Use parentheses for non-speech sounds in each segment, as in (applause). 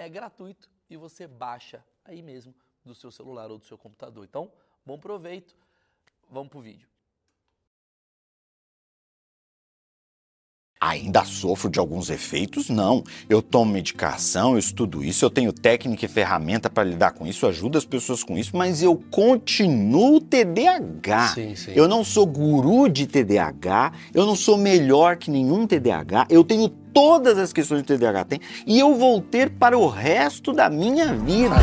é gratuito e você baixa aí mesmo do seu celular ou do seu computador. Então, bom proveito. Vamos pro vídeo. Ainda sofro de alguns efeitos? Não. Eu tomo medicação, eu estudo isso, eu tenho técnica e ferramenta para lidar com isso, ajudo as pessoas com isso, mas eu continuo TDAH. Sim, sim. Eu não sou guru de TDAH, eu não sou melhor que nenhum TDAH, eu tenho todas as questões que o TDAH tem e eu vou ter para o resto da minha vida.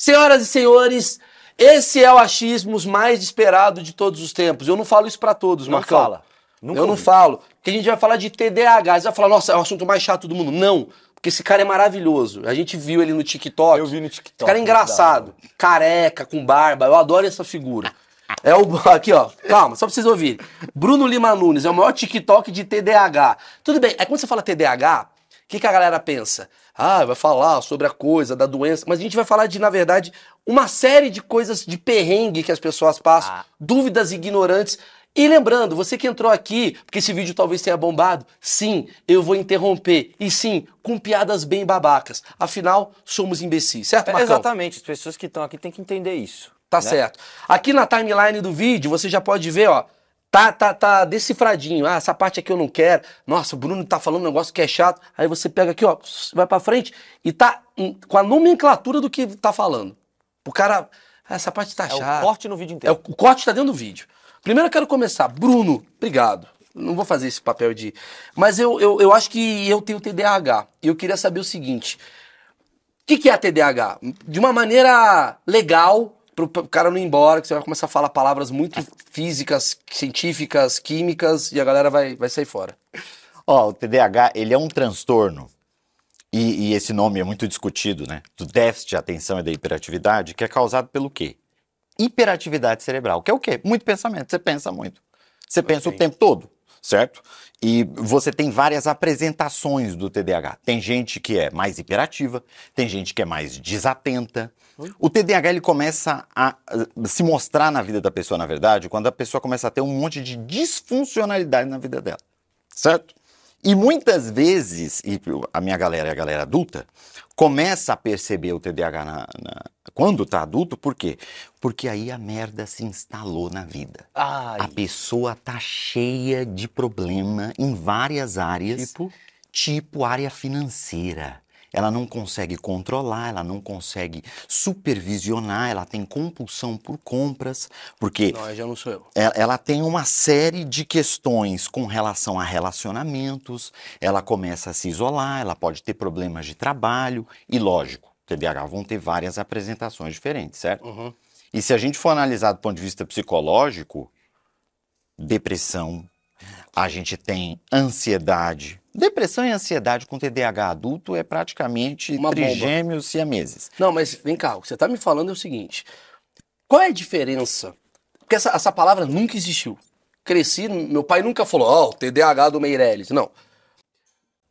Senhoras e senhores, esse é o achismos mais esperado de todos os tempos. Eu não falo isso para todos, não Marcão. Fala. Nunca eu ouvi. não falo. Porque a gente vai falar de TDAH. Você vai falar, nossa, é o assunto mais chato do mundo. Não. Porque esse cara é maravilhoso. A gente viu ele no TikTok. Eu vi no TikTok. Esse cara é engraçado. Careca, com barba. Eu adoro essa figura. É o. (laughs) Aqui, ó. Calma, só pra vocês ouvirem. Bruno Lima Nunes é o maior TikTok de TDAH. Tudo bem, é quando você fala TDAH, que, que a galera pensa? Ah, vai falar sobre a coisa, da doença. Mas a gente vai falar de, na verdade, uma série de coisas de perrengue que as pessoas passam, ah. dúvidas ignorantes. E lembrando, você que entrou aqui, porque esse vídeo talvez tenha bombado, sim, eu vou interromper. E sim, com piadas bem babacas. Afinal, somos imbecis, certo, é, Exatamente, as pessoas que estão aqui têm que entender isso. Tá né? certo. Aqui na timeline do vídeo, você já pode ver, ó, tá, tá, tá decifradinho. Ah, essa parte aqui eu não quero. Nossa, o Bruno tá falando um negócio que é chato. Aí você pega aqui, ó, vai para frente e tá com a nomenclatura do que tá falando. O cara, ah, essa parte tá é chata. É o corte no vídeo inteiro. É, o corte tá dentro do vídeo. Primeiro eu quero começar. Bruno, obrigado. Não vou fazer esse papel de. Mas eu, eu, eu acho que eu tenho TDAH. E eu queria saber o seguinte: o que, que é a TDAH? De uma maneira legal, para o cara não ir embora, que você vai começar a falar palavras muito físicas, científicas, químicas, e a galera vai, vai sair fora. Ó, o TDAH, ele é um transtorno, e, e, esse nome é muito discutido, né? Do déficit de atenção e da hiperatividade, que é causado pelo quê? hiperatividade cerebral, que é o quê? Muito pensamento. Você pensa muito. Você pensa o tempo todo, certo? E você tem várias apresentações do TDAH. Tem gente que é mais hiperativa, tem gente que é mais desatenta. O TDAH ele começa a se mostrar na vida da pessoa, na verdade, quando a pessoa começa a ter um monte de disfuncionalidade na vida dela, certo? E muitas vezes, e a minha galera é a galera adulta, começa a perceber o TDAH na, na, quando tá adulto, por quê? Porque aí a merda se instalou na vida. Ai. A pessoa tá cheia de problema em várias áreas. Tipo? Tipo área financeira ela não consegue controlar, ela não consegue supervisionar, ela tem compulsão por compras, porque não, já não sou eu. Ela, ela tem uma série de questões com relação a relacionamentos, ela começa a se isolar, ela pode ter problemas de trabalho e lógico, TDAH vão ter várias apresentações diferentes, certo? Uhum. E se a gente for analisar do ponto de vista psicológico, depressão, a gente tem ansiedade. Depressão e ansiedade com TDAH adulto é praticamente Uma trigêmeos siameses. Não, mas vem cá, o que você está me falando é o seguinte: qual é a diferença? Porque essa, essa palavra nunca existiu. Cresci, meu pai nunca falou, ó, oh, TDAH do Meirelles. Não.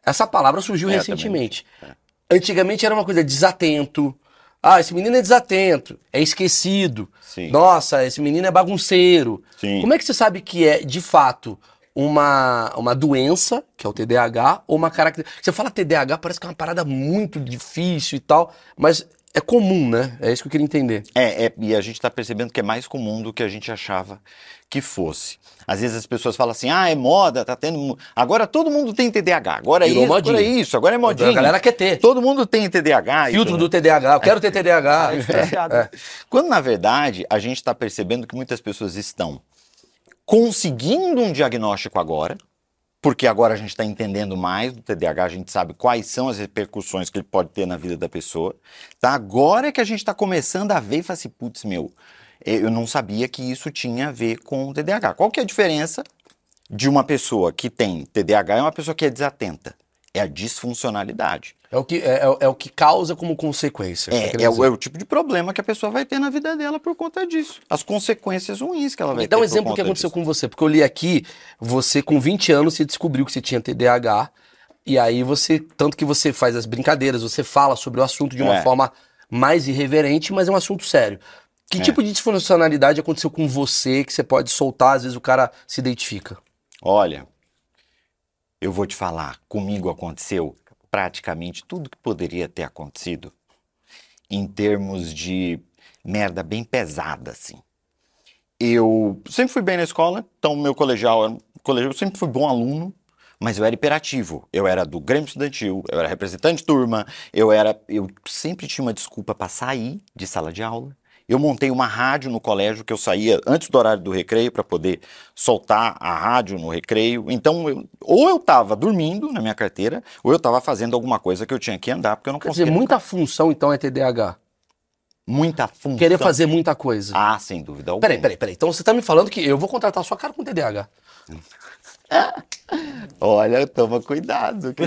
Essa palavra surgiu é, recentemente. É. Antigamente era uma coisa desatento. Ah, esse menino é desatento, é esquecido. Sim. Nossa, esse menino é bagunceiro. Sim. Como é que você sabe que é, de fato, uma, uma doença, que é o TDAH, ou uma característica. Você fala TDAH, parece que é uma parada muito difícil e tal, mas é comum, né? É isso que eu queria entender. É, é, e a gente está percebendo que é mais comum do que a gente achava que fosse. Às vezes as pessoas falam assim, ah, é moda, tá tendo. Agora todo mundo tem TDAH, agora é Virou isso, agora é isso, agora é modinha. A galera quer ter. Todo mundo tem TDAH. Filtro do TDAH, eu quero ter TDAH. diferenciado. É. Quando na verdade a gente está percebendo que muitas pessoas estão conseguindo um diagnóstico agora, porque agora a gente está entendendo mais do TDAH, a gente sabe quais são as repercussões que ele pode ter na vida da pessoa. Tá? Agora é que a gente está começando a ver e fala assim, putz, meu, eh, eu não sabia que isso tinha a ver com o TDAH. Qual que é a diferença de uma pessoa que tem TDAH e uma pessoa que é desatenta? É a disfuncionalidade. É o que, é, é- é o que causa como consequência. É, quer é, o, é o tipo de problema que a pessoa vai ter na vida dela por conta disso. As consequências ruins que ela vai Me ter. dá um exemplo do que aconteceu disso. com você, porque eu li aqui, você com 20 anos você descobriu que você tinha TDAH, e aí você, tanto que você faz as brincadeiras, você fala sobre o assunto de uma É. forma mais irreverente, mas é um assunto sério. Que É. tipo de disfuncionalidade aconteceu com você que você pode soltar, às vezes o cara se identifica? Olha, eu vou te falar, comigo aconteceu praticamente tudo que poderia ter acontecido em termos de merda bem pesada, assim. Eu sempre fui bem na escola, então meu colegial, colegial, eu sempre fui bom aluno, mas eu era hiperativo. Eu era do Grêmio Estudantil, eu era representante de turma, eu era, eu sempre tinha uma desculpa para sair de sala de aula. Eu montei uma rádio no colégio que eu saía antes do horário do recreio para poder soltar a rádio no recreio. Então, eu- ou eu estava dormindo na minha carteira, ou eu estava fazendo alguma coisa que eu tinha que andar, porque eu não Quer dizer, conseguia. muita função então é TDAH. muita função. Querer fazer muita coisa. Ah, sem dúvida alguma. Peraí, peraí, peraí. Então você tá me falando que eu vou contratar a sua cara com TDAH. (laughs) Olha, toma cuidado. (laughs)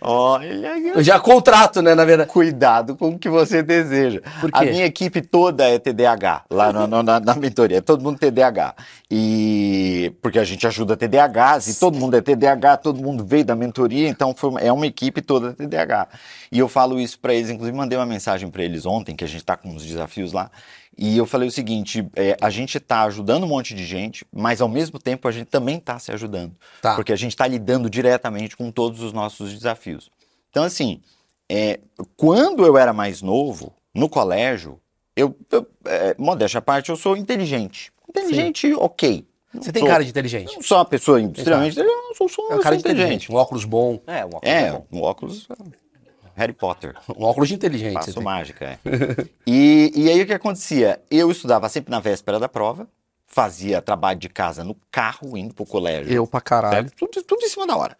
Olha, Eu já contrato, né, na verdade. cuidado com o que você deseja. A minha equipe toda é TDAH, lá no- no- na, na mentoria, é todo mundo TDAH. E porque a gente ajuda TDAHs, e todo mundo é TDAH, todo mundo veio da mentoria, então foi é uma equipe toda TDAH. E eu falo isso para eles, inclusive mandei uma mensagem para eles ontem, que a gente está com uns desafios lá, e eu falei o seguinte: é, a gente está ajudando um monte de gente, mas ao mesmo tempo a gente também está se ajudando. Tá. Porque a gente está lidando diretamente com todos os nossos desafios. Então, assim, é, quando eu era mais novo, no colégio, eu, eu é, modéstia à parte, eu sou inteligente. Inteligente, ok. Não Você tem sou- cara de inteligente. Não sou uma pessoa extremamente inteligente, eu sou, sou, É um cara inteligente. Um óculos bom. É, uma coisa É, bom. um óculos Harry Potter. Um óculos de Faço tem. mágica, é. (laughs) e, e aí o que acontecia? Eu estudava sempre na véspera da prova, fazia trabalho de casa no carro, indo pro colégio. Eu pra caralho. Tudo, tudo em cima da hora.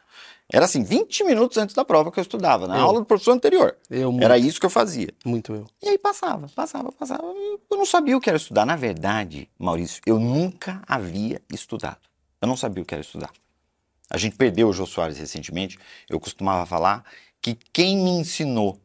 Era assim, 20 minutos antes da prova que eu estudava, na Eu. aula do professor anterior. Eu, muito, Era isso que eu fazia. muito eu. E aí passava, passava, passava. Eu não sabia o que era estudar. Na verdade, Maurício, eu nunca havia estudado. Eu não sabia o que era estudar. A gente perdeu o Jô Soares recentemente. Eu costumava falar que quem me ensinou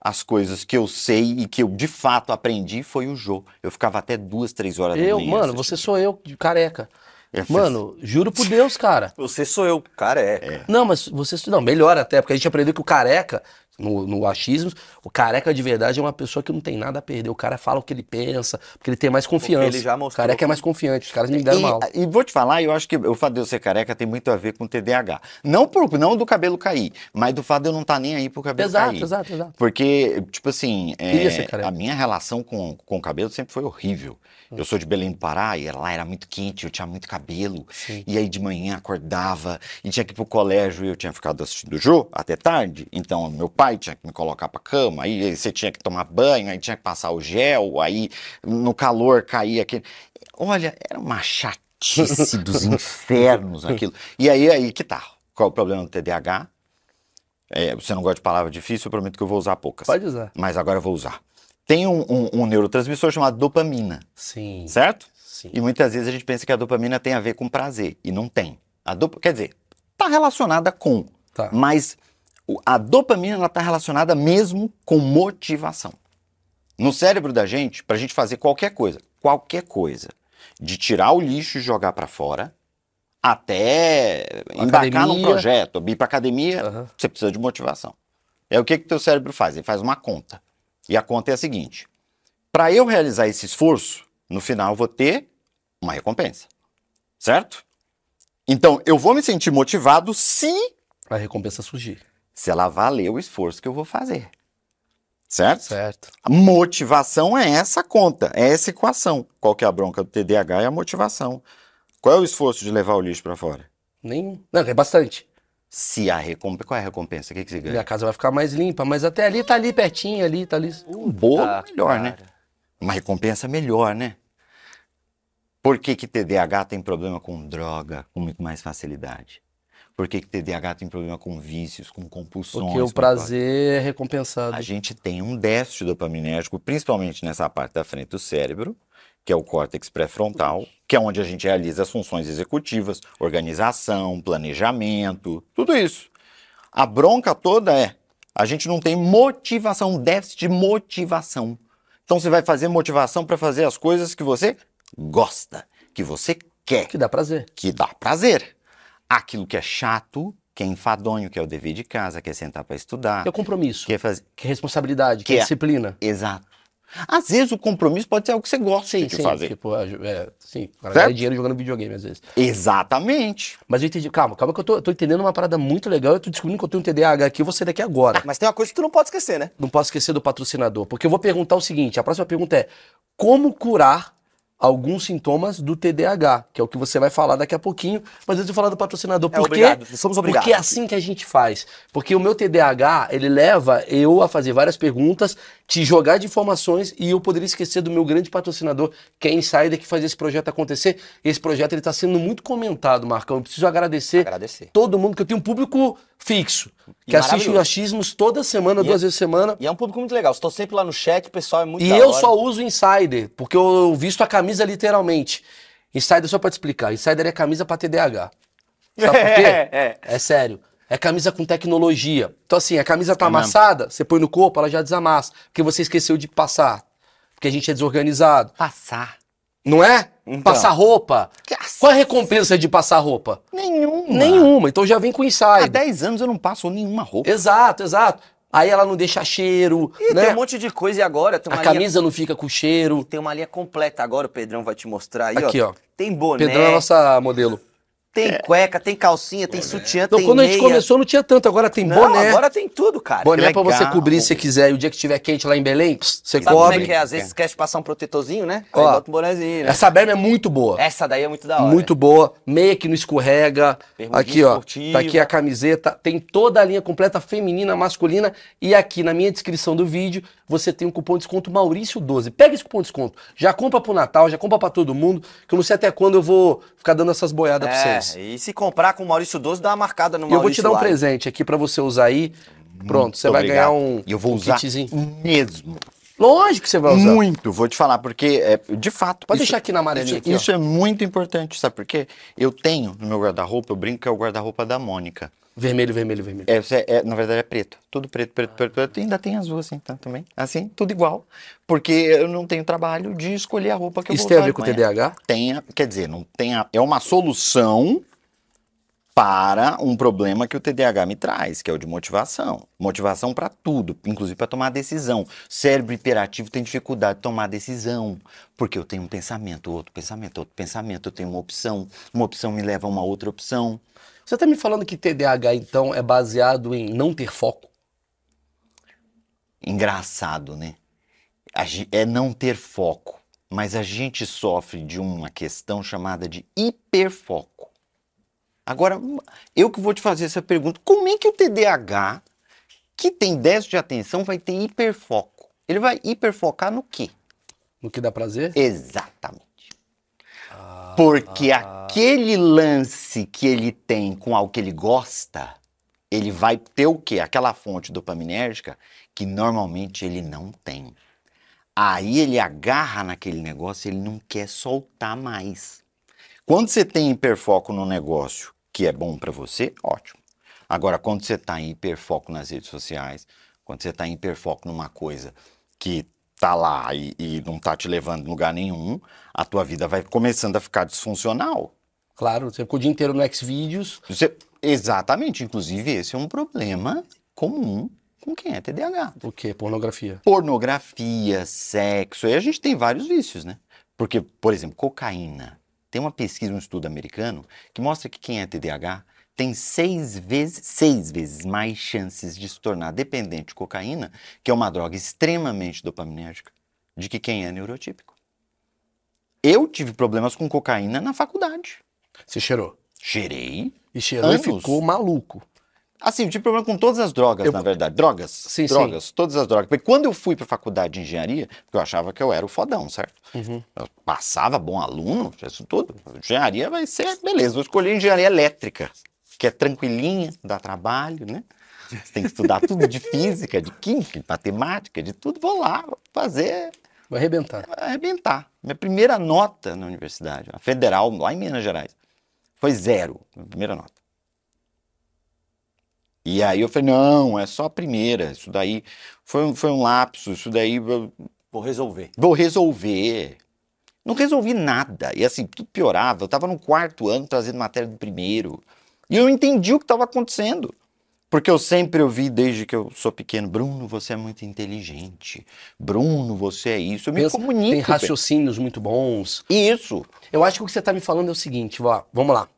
as coisas que eu sei e que eu de fato aprendi foi o Jô. Eu ficava até duas, três horas da Eu, manhã. mano, assistindo. você sou eu, de careca. Eu fiz- Mano, juro por Deus, cara. Você sou eu, cara, é. Não, mas você. Não, melhor até, porque a gente aprendeu que o careca, no, no achismo, o careca de verdade é uma pessoa que não tem nada a perder. O cara fala o que ele pensa, porque ele tem mais confiança. ele já o mostrou careca é mais confiante. Os caras me deram mal. E, e vou te falar, eu acho que o fato de eu ser careca tem muito a ver com TDAH. Não, por, não do cabelo cair, mas do fato de eu não estar nem aí pro cabelo Exato, cair. exato, exato. Porque, tipo assim, é, a minha relação com, com o cabelo sempre foi horrível. Hum. Eu sou de Belém do Pará e lá era muito quente, eu tinha muito cabelo. Sim. E aí de manhã acordava e tinha que ir pro colégio e eu tinha ficado assistindo o Jô até tarde. Então meu pai tinha que me colocar pra cama, aí você tinha que tomar banho, aí tinha que passar o gel, aí no calor caía aquele. Olha, era uma chatice dos (laughs) infernos aquilo. E aí, aí que tá. Qual é o problema do TDAH? É, você não gosta de palavra difícil, eu prometo que eu vou usar poucas. Pode usar. Mas agora eu vou usar. Tem um, um- um neurotransmissor chamado dopamina, Sim. certo? Sim. E muitas vezes a gente pensa que a dopamina tem a ver com prazer, e não tem. A dop... Quer dizer, está relacionada com, Tá. mas a dopamina está relacionada mesmo com motivação. No cérebro da gente, para a gente fazer qualquer coisa, qualquer coisa, de tirar o lixo e jogar para fora, até embarcar num projeto, ir para academia, Aham. você precisa de motivação. É o que que teu cérebro faz? Ele faz uma conta. E a conta é a seguinte: para eu realizar esse esforço, no final eu vou ter uma recompensa. Certo? Então, eu vou me sentir motivado se A recompensa surgir. Se ela valer o esforço que eu vou fazer. Certo? Certo. A motivação é essa conta, é essa equação. Qual que é a bronca do TDAH? É a motivação. Qual é o esforço de levar o lixo para fora? Nenhum. Não, é bastante. Se a recompensa, qual é a recompensa? O que, que você ganha? Minha casa vai ficar mais limpa, mas até ali tá ali pertinho, ali, tá ali. Um bolo Tá, melhor, né? cara. Uma recompensa melhor, né? Por que, que TDAH tem problema com droga com muito mais facilidade? Por que, que TDAH tem problema com vícios, com compulsões? Porque o prazer é recompensado. A gente tem um déficit dopaminérgico, principalmente nessa parte da frente do cérebro, que é o córtex pré-frontal, que é onde a gente realiza as funções executivas, organização, planejamento, tudo isso. A bronca toda é, a gente não tem motivação, déficit de motivação. Então você vai fazer motivação para fazer as coisas que você gosta, que você quer, Que dá prazer. que dá prazer. Aquilo que é chato, que é enfadonho, que é o dever de casa, que é sentar para estudar, Que é compromisso. que é fazer Que é responsabilidade, que, Que é é- disciplina. Exato. Às vezes o compromisso pode ser algo que você gosta Sim, de sim. fazer. Tipo, é, sim, o cara Certo? ganha dinheiro jogando videogame às vezes. Exatamente. Mas eu entendi. Calma, calma que eu tô, tô entendendo uma parada muito legal. Eu tô descobrindo que eu tenho um TDAH aqui, eu vou sair daqui agora. Mas tem uma coisa que tu não pode esquecer, né? Não posso esquecer do patrocinador, porque eu vou perguntar o seguinte: a próxima pergunta é: como curar alguns sintomas do TDAH? Que é o que você vai falar daqui a pouquinho, mas antes de falar do patrocinador. É Por quê? obrigado. Somos obrigados. Porque é assim que a gente faz. Porque o meu TDAH, ele leva eu a fazer várias perguntas, te jogar de informações e eu poderia esquecer do meu grande patrocinador, que é a Insider, que faz esse projeto acontecer. Esse projeto ele está sendo muito comentado, Marcão. Eu preciso agradecer Agradecer. todo mundo, que eu tenho um público fixo, E que assiste o achismos toda semana, E duas é- vezes por semana. E é um público muito legal. Estou sempre lá no chat, o pessoal é muito E eu hora. só uso Insider, porque eu visto a camisa literalmente. Insider, só pra te explicar, Insider é camisa pra TDAH. Sabe por quê? (laughs) É, é. É sério. É camisa com tecnologia. Então, assim, a camisa tá É mesmo. amassada, você põe no corpo, ela já desamassa. Porque você esqueceu de passar. Porque a gente é desorganizado. Passar. Não é? Então. Passar roupa. Qual é a recompensa de passar roupa? Nenhuma. Nenhuma. Então já vem com Há Insider. 10 anos eu não passo nenhuma roupa. Exato, exato. Aí ela não deixa cheiro, E né? tem um monte de coisa e agora tem A linha... camisa não fica com cheiro. Tem uma linha completa agora, o Pedrão vai te mostrar aí, Aqui, ó. Tem boné, Pedrão é a nossa modelo. Tem cueca, tem calcinha, tem sutiã, Então, tem quando a gente meia. começou, não tinha tanto. Agora tem Não, boné. agora tem tudo, cara. Boné pra você cobrir se você quiser. E o dia que estiver quente lá em Belém, pss, você Sabe como é cobre. que é? Às vezes quer passar um protetorzinho, né? Ó, Aí bota um bonézinho, né? Essa berma é muito boa. Essa daí é muito da hora. Muito boa. Meia que não escorrega. Bermudinha Aqui, ó. esportiva. Tá aqui a camiseta. Tem toda a linha completa feminina, masculina. E aqui na minha descrição do vídeo, você tem um cupom de desconto Maurício12. Pega esse cupom de desconto. Já compra pro Natal, já compra pra todo mundo. Que eu não sei até quando eu vou ficar dando essas boiadas pra vocês. É, e se comprar com o Maurício 12, dá uma marcada no E eu vou Maurício te dar um presente aqui pra você usar aí. Pronto, você vai ganhar obrigado. um, E eu vou um usar kitzinho. mesmo. Lógico que você vai usar. Muito. Vou te falar, porque, é, de fato... Pode isso- deixar aqui na amarelinha. Isso, aqui, isso é muito importante, sabe por quê? Eu tenho no meu guarda-roupa, eu brinco que é o guarda-roupa da Mônica. Vermelho, vermelho, vermelho. É, é, na verdade é preto. Tudo preto, preto, preto, preto. E ainda tem azul assim, tá? Também. Assim, tudo igual. Porque eu não tenho trabalho de escolher a roupa que eu Isso vou tem a usar ver com o. TDAH? Tem, quer dizer, não tem a- é uma solução para um problema que o TDAH me traz, que é o de motivação. Motivação para tudo, inclusive para tomar decisão. Cérebro hiperativo tem dificuldade de tomar decisão, porque eu tenho um pensamento, outro pensamento, outro pensamento, eu tenho uma opção, uma opção me leva a uma outra opção. Você tá me falando que TDAH, então, é baseado em não ter foco? Engraçado, né? É não ter foco, mas a gente sofre de uma questão chamada de hiperfoco. Agora, eu que vou te fazer essa pergunta: como é que o TDAH, que tem déficit de atenção, vai ter hiperfoco? Ele vai hiperfocar no quê? No que dá prazer? Exatamente. Porque aquele lance que ele tem com algo que ele gosta, ele vai ter o quê? Aquela fonte dopaminérgica que normalmente ele não tem. Aí ele agarra naquele negócio, ele não quer soltar mais. Quando você tem hiperfoco no negócio que é bom para você, ótimo. Agora, quando você está em hiperfoco nas redes sociais, quando você está em hiperfoco numa coisa que tá lá e, e não tá te levando em lugar nenhum, a tua vida vai começando a ficar disfuncional. Claro, você ficou o dia inteiro no Xvideos. Você- exatamente, inclusive esse é um problema comum com quem é TDAH. O quê? Pornografia. Pornografia, sexo, aí a gente tem vários vícios, né? Porque, por exemplo, cocaína. Tem uma pesquisa, um estudo americano, que mostra que quem é TDAH tem seis vezes, seis vezes mais chances de se tornar dependente de cocaína, que é uma droga extremamente dopaminérgica, de que quem é neurotípico. Eu tive problemas com cocaína na faculdade. Você cheirou. Cheirei. E cheirou Anos. e ficou maluco. Assim, eu tive problema com todas as drogas, Eu- na verdade. Drogas. Sim, drogas, todas as drogas. Porque quando eu fui pra faculdade de engenharia, porque eu achava que eu era o fodão, certo? Uhum. Eu passava bom aluno, isso tudo. Engenharia vai ser, beleza, vou escolher engenharia elétrica, que é tranquilinha, dá trabalho, né? Você tem que estudar tudo de física, de química, de matemática, de tudo. Vou lá vou fazer, Vai arrebentar. arrebentar. Minha primeira nota na universidade, a federal, lá em Minas Gerais, foi zero, minha primeira nota. E aí eu falei, não, é só a primeira, isso daí foi, um- foi um lapso, isso daí eu Vou resolver. vou resolver. Não resolvi nada. E assim, tudo piorava. Eu estava no quarto ano trazendo matéria do primeiro. E eu entendi o que estava acontecendo. Porque eu sempre ouvi, desde que eu sou pequeno, Bruno, você é muito inteligente. Bruno, você é isso. Eu me Pensa- comunico. Tem bem. raciocínios muito bons. Isso. Eu acho que o que você tá me falando é o seguinte, vamos lá.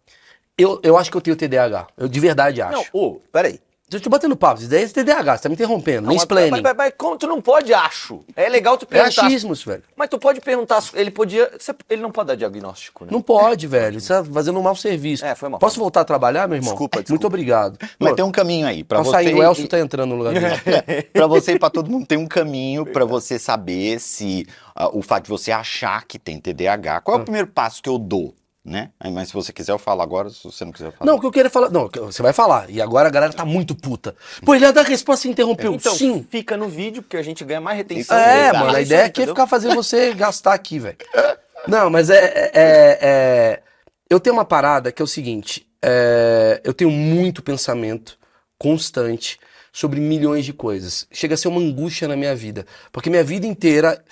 Eu, eu acho que eu tenho TDAH. Eu de verdade acho. Não, ô, peraí. Eu tô batendo papo, isso daí é TDAH, você tá me interrompendo. Não, Nem mas-. Mas, mas, como tu não pode, acho? É legal tu É perguntar. achismos, velho. Mas tu pode perguntar, ele podia. você- Ele não pode dar diagnóstico, né? Não pode, velho. Você tá fazendo um mau serviço. É, foi mal. Posso voltar a trabalhar, meu irmão? Desculpa, desculpa. Muito obrigado. Mas Pô, tem um caminho aí. Pra você saindo, e- o Elcio tá entrando no lugar dele. (laughs) Pra você e pra todo mundo tem um caminho pra você saber se ah, o fato de você achar que tem TDAH. Qual é o primeiro passo que eu dou, né? Mas se você quiser eu falo agora, se você não quiser falo. Não, o que eu queria falar. Não, você vai falar. E agora a galera tá muito puta. Pô, ele ia dar resposta e interrompeu. Então, Sim. fica no vídeo, porque a gente ganha mais retenção. É, mano, a ideia aqui é entendeu? ficar fazendo você gastar aqui, velho. Não, mas é, é- é- é- Eu tenho uma parada que é o seguinte: é, eu tenho muito pensamento constante sobre milhões de coisas. Chega a ser uma angústia na minha vida. Porque minha vida inteira.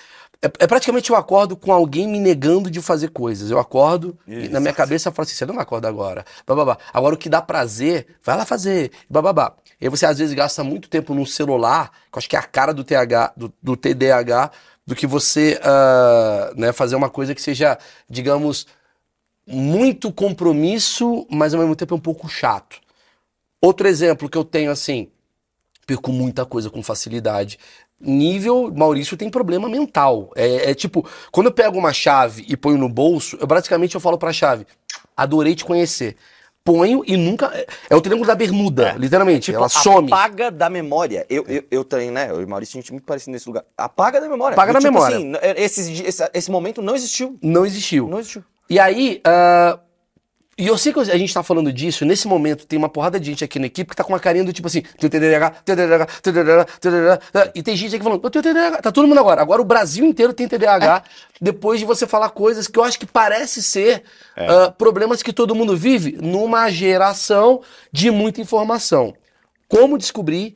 É, é praticamente eu acordo com alguém me negando de fazer coisas. Eu acordo e na minha cabeça eu falo assim: você não acorda agora. Bababá. Agora o que dá prazer, vai lá fazer. Bababá. E aí você às vezes gasta muito tempo num celular, que eu acho que é a cara do TH, do, do TDAH, do que você ah, né, fazer uma coisa que seja, digamos, muito compromisso, mas ao mesmo tempo é um pouco chato. Outro exemplo que eu tenho assim, perco muita coisa com facilidade. Nível, Maurício tem problema mental. É, é tipo, quando eu pego uma chave e ponho no bolso, eu basicamente eu falo pra chave, adorei te conhecer. Ponho e nunca. É, é o triângulo da bermuda, literalmente. Tipo, ela some. apaga da memória. Eu, eu, eu tenho, né? Eu e o Maurício, a gente é muito parecido nesse lugar. Apaga da memória. Apaga da memória. Assim, esse, di- esse, esse momento não existiu. Não existiu. Não existiu. E aí, ah, e eu sei que a gente tá falando disso, nesse momento tem uma porrada de gente aqui na equipe que tá com uma carinha do tipo assim, tá? e tem gente aqui falando, eu tenho TDAH, tá todo mundo agora. Agora o Brasil inteiro tem TDAH, depois de você falar coisas que eu acho que parece ser ah, problemas que todo mundo vive numa geração de muita informação. Como descobrir,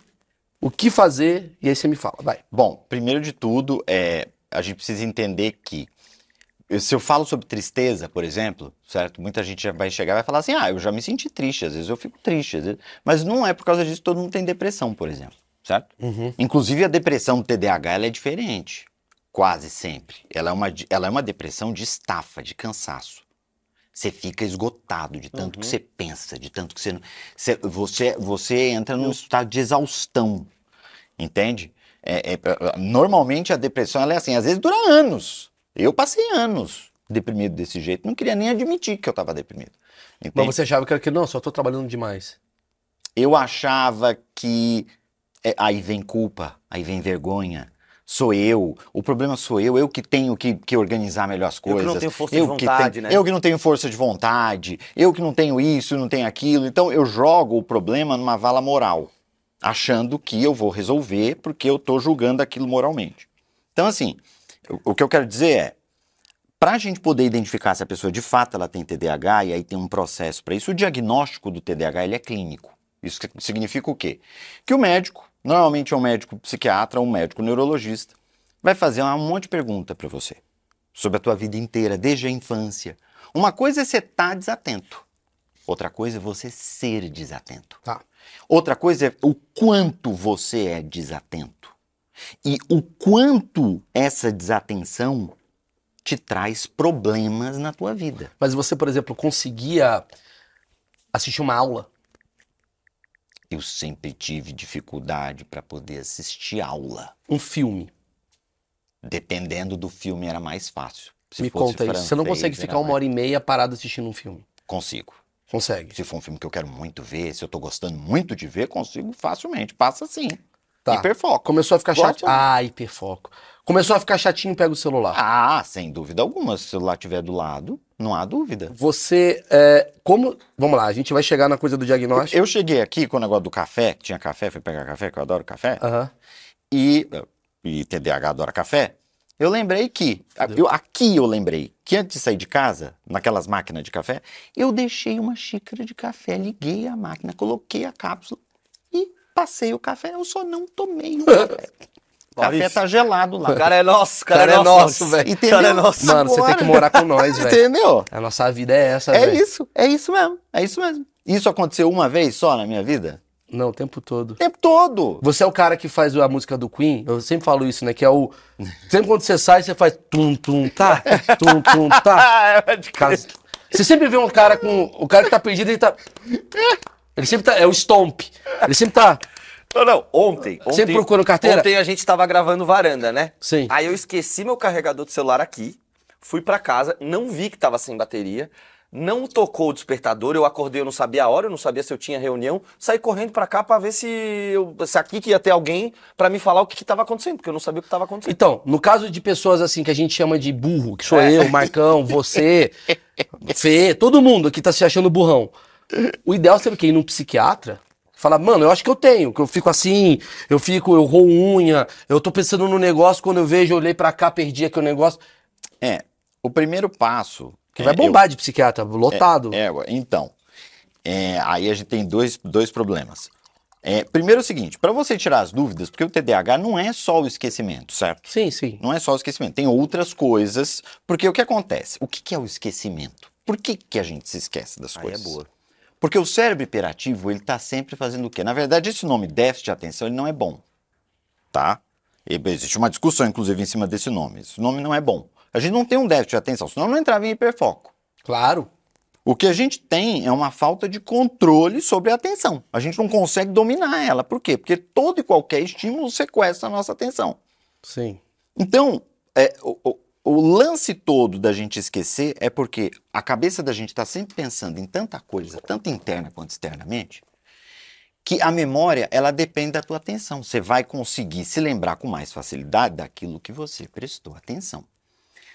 o que fazer, e aí você me fala, vai. Bom, primeiro de tudo, é, a gente precisa entender que se eu falo sobre tristeza, por exemplo, certo? Muita gente já vai chegar e vai falar assim: ah, eu já me senti triste, às vezes eu fico triste, às vezes... mas não é por causa disso que todo mundo tem depressão, por exemplo, certo? Inclusive a depressão do TDAH ela é diferente, quase sempre. Ela é uma, ela é uma depressão de estafa, de cansaço. Você fica esgotado de tanto que você pensa, de tanto que você, você, você, entra num estado de exaustão, entende? É- é- normalmente a depressão ela é assim, às vezes dura anos. Eu passei anos deprimido desse jeito, não queria nem admitir que eu estava deprimido. Mas entende? você achava que era que não, só tô trabalhando demais. Eu achava que é, aí vem culpa, aí vem vergonha. Sou eu, o problema sou eu, eu que tenho que, que organizar melhor as Eu que não coisas. tenho força de vontade, tenho- né? Eu que não tenho força de vontade, eu que não tenho isso, não tenho aquilo. Então eu jogo o problema numa vala moral, achando que eu vou resolver porque eu estou julgando aquilo moralmente. Então, assim, o, que eu quero dizer é, para a gente poder identificar se a pessoa de fato ela tem TDAH, e aí tem um processo para isso, o diagnóstico do TDAH ele é clínico. Isso significa o quê? Que o médico, normalmente é um médico psiquiatra ou um médico neurologista, vai fazer um monte de pergunta para você sobre a tua vida inteira, desde a infância. Uma coisa é você estar desatento, outra coisa é você ser desatento. Tá. Outra coisa é o quanto você é desatento. E o quanto essa desatenção te traz problemas na tua vida. Mas você, por exemplo, conseguia assistir uma aula Eu sempre tive dificuldade para poder assistir aula. Um filme. Dependendo do filme, era mais fácil. Se Me conta isso. Você não francês, consegue ficar uma mais- hora e meia parado assistindo um filme. Consigo. Consegue. Se for um filme que eu quero muito ver, se eu tô gostando muito de ver, consigo facilmente. Passa sim. Tá. Hiperfoco. Começou a ficar chatinho. Ah, hiperfoco. Começou a ficar chatinho, pega o celular. Ah, sem dúvida alguma. Se o celular estiver do lado, não há dúvida. Você, é, como... Vamos lá, a gente vai chegar na coisa do diagnóstico. Eu cheguei aqui com o negócio do café, que tinha café, fui pegar café, que eu adoro café, Aham. e, e TDAH adora café. Eu lembrei que, eu, aqui eu lembrei que antes de sair de casa, naquelas máquinas de café, eu deixei uma xícara de café, liguei a máquina, coloquei a cápsula passei o café. Eu só não tomei o (laughs) café. O café Maurício. tá gelado lá. O cara é nosso, o cara, Cara é é nosso, velho. O cara é nosso. Mano, você tem Agora. que morar com nós, (laughs) velho. Entendeu? A nossa vida é essa, É velho. isso, é isso mesmo, é isso mesmo. Isso aconteceu uma vez só na minha vida? Não, o tempo todo. O tempo todo. Você é o cara que faz a música do Queen, eu sempre falo isso, né? Que é o. Sempre quando você sai, você faz tum, tum, tá, tum, tum, tá. (laughs) Cara, Você sempre vê um cara com. O cara que tá perdido, ele tá. Ele sempre tá. É o Stomp. Ele sempre tá. Não, não, ontem. ontem Sempre procurando carteira? Ontem a gente tava gravando varanda, né? Sim. Aí eu esqueci meu carregador de celular aqui, fui pra casa, não vi que tava sem bateria, não tocou o despertador, eu acordei, eu não sabia a hora, eu não sabia se eu tinha reunião, saí correndo pra cá pra ver se, eu, se aqui que ia ter alguém pra me falar o que, que tava acontecendo, porque eu não sabia o que tava acontecendo. Então, no caso de pessoas assim que a gente chama de burro, que sou É. eu, Marcão, você, (laughs) Fê, todo mundo aqui tá se achando burrão. O ideal seria o quê? Ir num psiquiatra? Falar, mano, eu acho que eu tenho, que eu fico assim, eu fico, eu roo unha, eu tô pensando no negócio, quando eu vejo, eu olhei pra cá, perdi aqui o negócio. É, o primeiro passo. Que vai é, bombar de psiquiatra, lotado. É, ué, então, é, aí a gente tem dois, dois problemas. É, primeiro é o seguinte, para você tirar as dúvidas, porque o TDAH não é só o esquecimento, certo? Sim, sim. Não é só o esquecimento, tem outras coisas, porque o que acontece? O que, que é o esquecimento? Por que, que a gente se esquece das Aí coisas? é boa. Porque o cérebro hiperativo, ele está sempre fazendo o quê? Na verdade, esse nome déficit de atenção, ele não é bom, tá? E Existe uma discussão, inclusive, em cima desse nome. Esse nome não é bom. A gente não tem um déficit de atenção, senão não entrava em hiperfoco. Claro. O que a gente tem é uma falta de controle sobre a atenção. A gente não consegue dominar ela. Por quê? Porque todo e qualquer estímulo sequestra a nossa atenção. Sim. Então, é, o, o- o lance todo da gente esquecer é porque a cabeça da gente está sempre pensando em tanta coisa, tanto interna quanto externamente, que a memória ela depende da tua atenção. Você vai conseguir se lembrar com mais facilidade daquilo que você prestou atenção.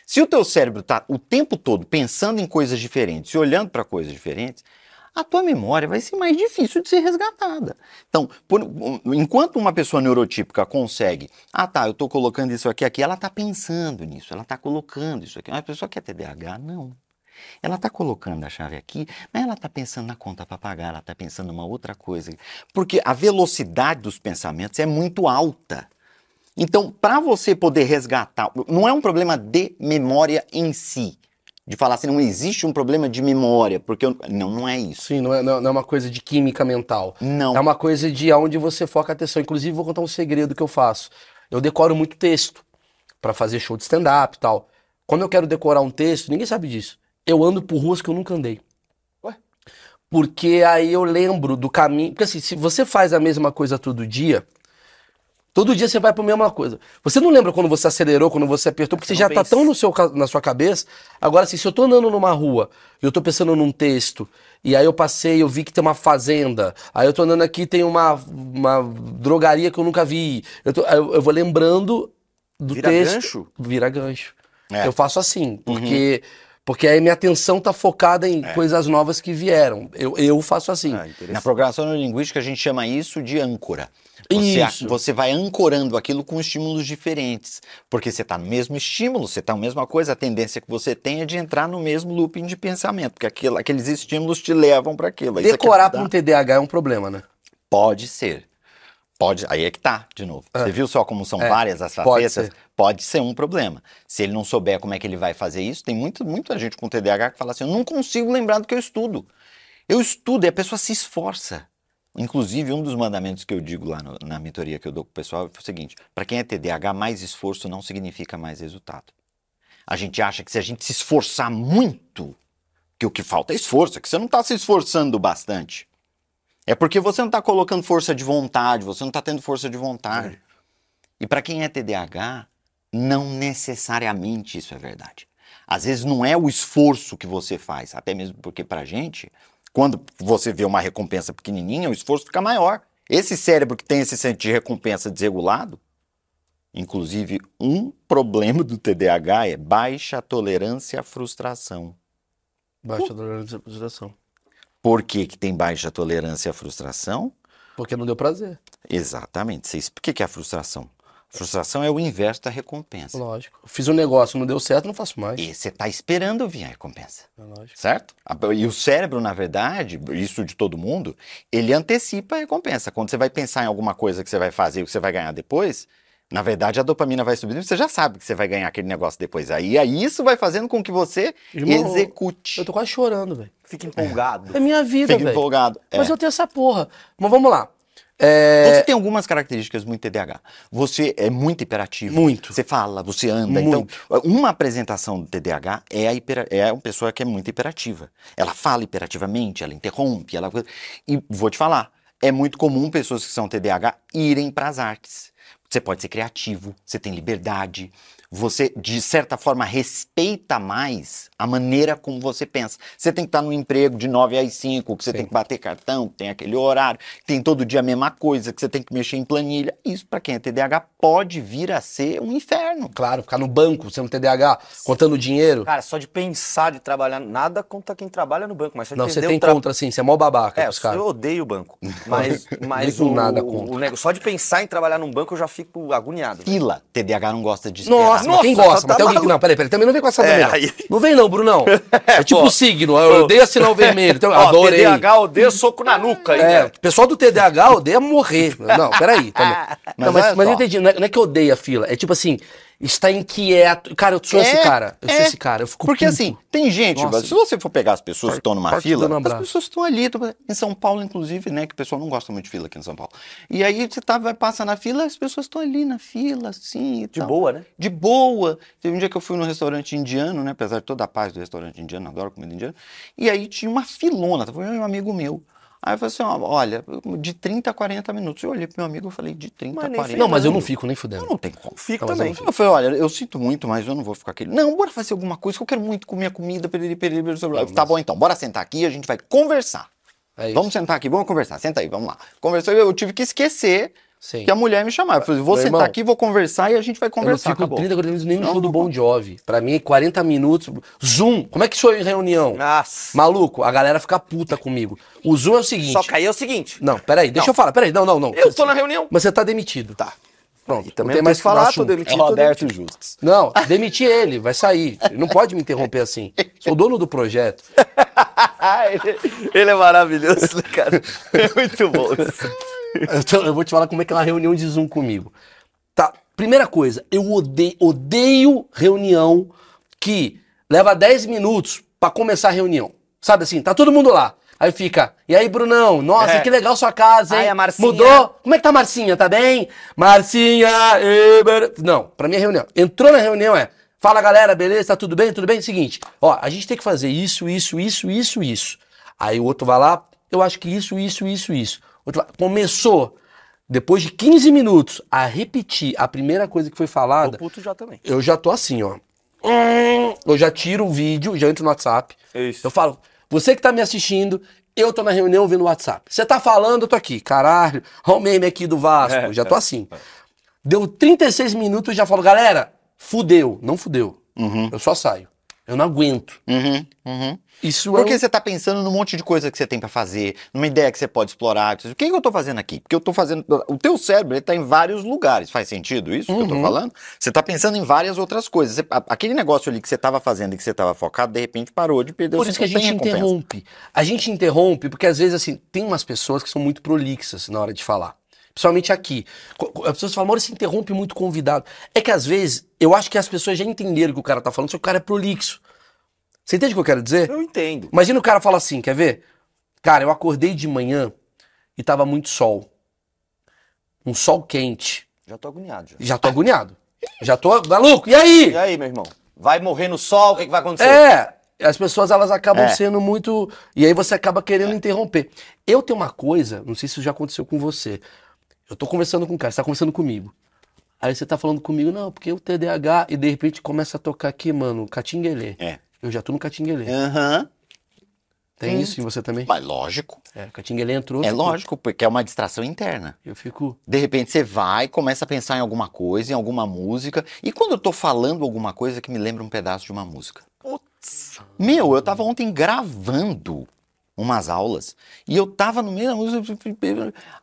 Se o teu cérebro está o tempo todo pensando em coisas diferentes e olhando para coisas diferentes, a tua memória vai ser mais difícil de ser resgatada. Então, por- enquanto uma pessoa neurotípica consegue, ah tá, eu estou colocando isso aqui, aqui, ela está pensando nisso, ela está colocando isso aqui. Uma pessoa que é TDAH, não. Ela está colocando a chave aqui, mas ela está pensando na conta para pagar, ela está pensando numa outra coisa. Porque a velocidade dos pensamentos é muito alta. Então, para você poder resgatar, não é um problema de memória em si. De falar assim, não existe um problema de memória, porque eu- não, não é isso. Sim, não é, não é uma coisa de química mental. Não. É uma coisa de aonde você foca a atenção. Inclusive, vou contar um segredo que eu faço. Eu decoro muito texto pra fazer show de stand-up e tal. Quando eu quero decorar um texto, ninguém sabe disso. Eu ando por ruas que eu nunca andei. Ué? Porque aí eu lembro do caminho. Porque assim, se você faz a mesma coisa todo dia, todo dia você vai pra mesma coisa. Você não lembra quando você acelerou, quando você apertou, porque você Você já tá pensa. tão no seu, na sua cabeça. Agora, assim, se eu tô andando numa rua e eu tô pensando num texto, e aí eu passei, eu vi que tem uma fazenda, aí eu tô andando aqui, tem uma, uma drogaria que eu nunca vi. Eu, tô- eu, eu vou lembrando do Vira texto. gancho? Vira gancho. É. Eu faço assim, porque, porque aí minha atenção tá focada em coisas novas que vieram. Eu, eu faço assim. Ah, Na programação neurolinguística a gente chama isso de âncora. Você, a- você vai ancorando aquilo com estímulos diferentes. Porque você está no mesmo estímulo, você está na mesma coisa, a tendência que você tem é de entrar no mesmo looping de pensamento, porque aquilo- aqueles estímulos te levam para aquilo. Decorar para um TDAH é um problema, né? Pode ser. Pode, aí é que tá, de novo. Você viu só como são É, várias as pode facetas? ser. Pode ser um problema. Se ele não souber como é que ele vai fazer isso, tem muito, muita gente com TDAH que fala assim: eu não consigo lembrar do que eu estudo. Eu estudo e a pessoa se esforça. Inclusive, um dos mandamentos que eu digo lá no- na mentoria que eu dou pro pessoal é o seguinte: para quem é TDAH, mais esforço não significa mais resultado. A gente acha que se a gente se esforçar muito, que o que falta é esforço, que você não está se esforçando bastante. É porque você não está colocando força de vontade, você não está tendo força de vontade. E para quem é TDAH, não necessariamente isso é verdade. Às vezes não é o esforço que você faz, até mesmo porque para gente, quando você vê uma recompensa pequenininha, o esforço fica maior. Esse cérebro que tem esse senso de recompensa desregulado, inclusive um problema do TDAH é baixa tolerância à frustração. Baixa tolerância à frustração. Por que, que tem baixa tolerância à frustração? Porque não deu prazer. Exatamente. Por que, que é a frustração? Frustração é o inverso da recompensa. Lógico. Fiz um negócio, não deu certo, não faço mais. E você está esperando vir a recompensa. É lógico. Certo? E o cérebro, na verdade, isso de todo mundo, ele antecipa a recompensa. Quando você vai pensar em alguma coisa que você vai fazer e que você vai ganhar depois, na verdade a dopamina vai subindo e você já sabe que você vai ganhar aquele negócio depois. Aí, aí isso vai fazendo com que você Irmão, execute. Eu tô quase chorando, velho. Fica empolgado. É minha vida, Fica velho. empolgado. É. Mas eu tenho essa porra. Mas vamos lá. É, Você tem algumas características muito TDAH. Você é muito hiperativo. Muito. Você fala, você anda. Muito. Então, uma apresentação do TDAH é, a hipera- é uma pessoa que é muito hiperativa. Ela fala hiperativamente, ela interrompe, ela... E vou te falar, é muito comum pessoas que são TDAH irem para as artes. Você pode ser criativo, você tem liberdade, você, de certa forma, respeita mais a maneira como você pensa. Você tem que estar no emprego de 9 às 5, que você Sim. tem que bater cartão, que tem aquele horário, que tem todo dia a mesma coisa, que você tem que mexer em planilha. Isso, para quem é TDAH, pode vir a ser um inferno. Claro, ficar no banco, sendo TDAH, contando dinheiro. Cara, só de pensar de trabalhar, nada contra quem trabalha no banco, mas só de Não, você tem tra- contra, assim, você é mó babaca É, eu odeio o banco. Mas, (laughs) mas o, nada contra. o negócio, só de pensar em trabalhar num banco eu já fico agoniado. Fila, TDAH não gosta de esperar. Nossa, mas quem Nossa, gosta? tá mas tem alguém que. Não, peraí, peraí. Também não vem com essa É, também, não. aí- Não vem, não, Brunão. (laughs) É tipo pô. o signo. Eu odeio assinar o (laughs) vermelho. Então, Ó, adorei. TDAH odeia soco na nuca, hein, É, o pessoal do TDAH odeia morrer. Não, peraí. Também. (laughs) Não, mas, olha mas eu só. entendi. Não é, não é que odeia a fila. É tipo assim, está inquieto. Cara, eu sou esse É, cara. Eu sou é. esse cara. Eu fico Porque puto. assim, tem gente, Nossa. se você for pegar as pessoas que estão numa parte fila, um as pessoas estão ali, tão- em São Paulo, inclusive, né? Que o pessoal não gosta muito de fila aqui em São Paulo. E aí você tá, vai passar na fila, as pessoas estão ali na fila, assim e De tal. boa, né? De boa. Teve um dia que eu fui num restaurante indiano, né? Apesar de toda a paz do restaurante indiano, adoro comida indiana. E aí tinha uma filona, tava um amigo meu. Aí eu falei assim, ó, olha, de 30 a 40 minutos. Eu olhei pro meu amigo e falei, de 30 Mas a nem 40 Não, mas eu não fico nem Eu fudendo. não tenho como. Fico Não, mas eu também. não Eu falei, olha, eu sinto muito, mas eu não vou ficar aquele. Não, bora fazer alguma coisa que eu quero muito comer a comida. Periri, periri, periri, periri. Tá bom então, bora sentar aqui e a gente vai conversar. É. Vamos sentar aqui, vamos conversar. Senta aí, vamos lá. Conversou, eu tive que esquecer Sim. que a mulher me chamava. Eu falei, vou Meu sentar irmão, aqui, vou conversar e a gente vai Eu não conversar. fico acabou. 30, 40 minutos nem no Não, show do não. Bon Jovi. Pra mim, 40 minutos. Zoom. Como é que sou eu em reunião? Nossa. Maluco, a galera fica puta comigo. O Zoom é o seguinte. Só que aí é o seguinte. Não, peraí, deixa eu falar. Peraí, não, não, não. Eu tô na reunião. Mas você tá demitido. Tá. Pronto. E também não tem eu mais que falar, tô demitido. É Roberto. Justus. Não, demiti ele, vai sair. Ele não pode me interromper assim. Sou dono do projeto. (laughs) ele, ele é maravilhoso, né, cara? É (laughs) muito bom isso. (laughs) Eu, tô- eu vou te falar como é que é uma reunião de Zoom comigo. Tá, primeira coisa, eu odeio, odeio reunião que leva 10 minutos pra começar a reunião. Sabe assim, tá todo mundo lá. Aí fica, e aí, Brunão? Nossa, É. que legal sua casa, hein? Ai, a Marcinha. Mudou? Como é que tá a Marcinha? Tá bem? Marcinha, ê, bar- não, pra mim é reunião. Entrou na reunião é, fala galera, beleza? Tá tudo bem? Tudo bem? Seguinte, ó, a gente tem que fazer isso, isso, isso, isso, isso. Aí o outro vai lá, eu acho que isso, isso, isso, isso. Começou, depois de 15 minutos, a repetir a primeira coisa que foi Tô falada, puto já também. eu já tô assim, ó. Hum, Eu já tiro o vídeo, já entro no WhatsApp. Isso. Eu falo, você que tá me assistindo, eu tô na reunião ouvindo o WhatsApp. Você tá falando, eu tô aqui. Caralho, olha o meme aqui do Vasco. É, já tô assim. Deu 36 minutos, eu já falo, galera, fudeu. Não fudeu. Eu só saio. Eu não aguento. Uhum, uhum. Isso Porque é. um- você tá pensando num monte de coisa que você tem pra fazer, numa ideia que você pode explorar. O que, que eu tô fazendo aqui? Porque eu tô fazendo. O teu cérebro ele tá em vários lugares. Faz sentido isso que eu tô Uhum. falando? Você tá pensando em várias outras coisas. Você- aquele negócio ali que você tava fazendo e que você tava focado, de repente parou de perder o Por isso que a gente interrompe. A gente interrompe porque às vezes, assim, tem umas pessoas que são muito prolixas na hora de falar. Principalmente aqui. As pessoas falam, Mauro, você interrompe muito convidado. É que às vezes, eu acho que as pessoas já entenderam o que o cara tá falando, só que o cara é prolixo. Você entende o que eu quero dizer? Eu entendo. Imagina o cara fala assim, quer ver? Cara, eu acordei de manhã e tava muito sol. Um sol quente. Já tô agoniado. Já. Já tô agoniado. Já tô maluco. E aí? E aí, meu irmão? Vai morrer no sol? O que, que vai acontecer? É. as pessoas elas acabam É. sendo muito. E aí você acaba querendo interromper. Eu tenho uma coisa, não sei se isso já aconteceu com você. Eu tô conversando com um cara, você tá conversando comigo. Aí você tá falando comigo, não, porque o TDAH, e de repente começa a tocar aqui, mano, catinguelê. É. Eu já tô no catinguelê. Aham. Tem Hum. isso em você também? Mas lógico. É, catinguelê entrou. É ficou- lógico, porque é uma distração interna. Eu fico. De repente você vai, começa a pensar em alguma coisa, em alguma música. E quando eu tô falando alguma coisa que me lembra um pedaço de uma música. Putz. Meu, eu tava ontem gravando umas aulas e eu tava no meio da música.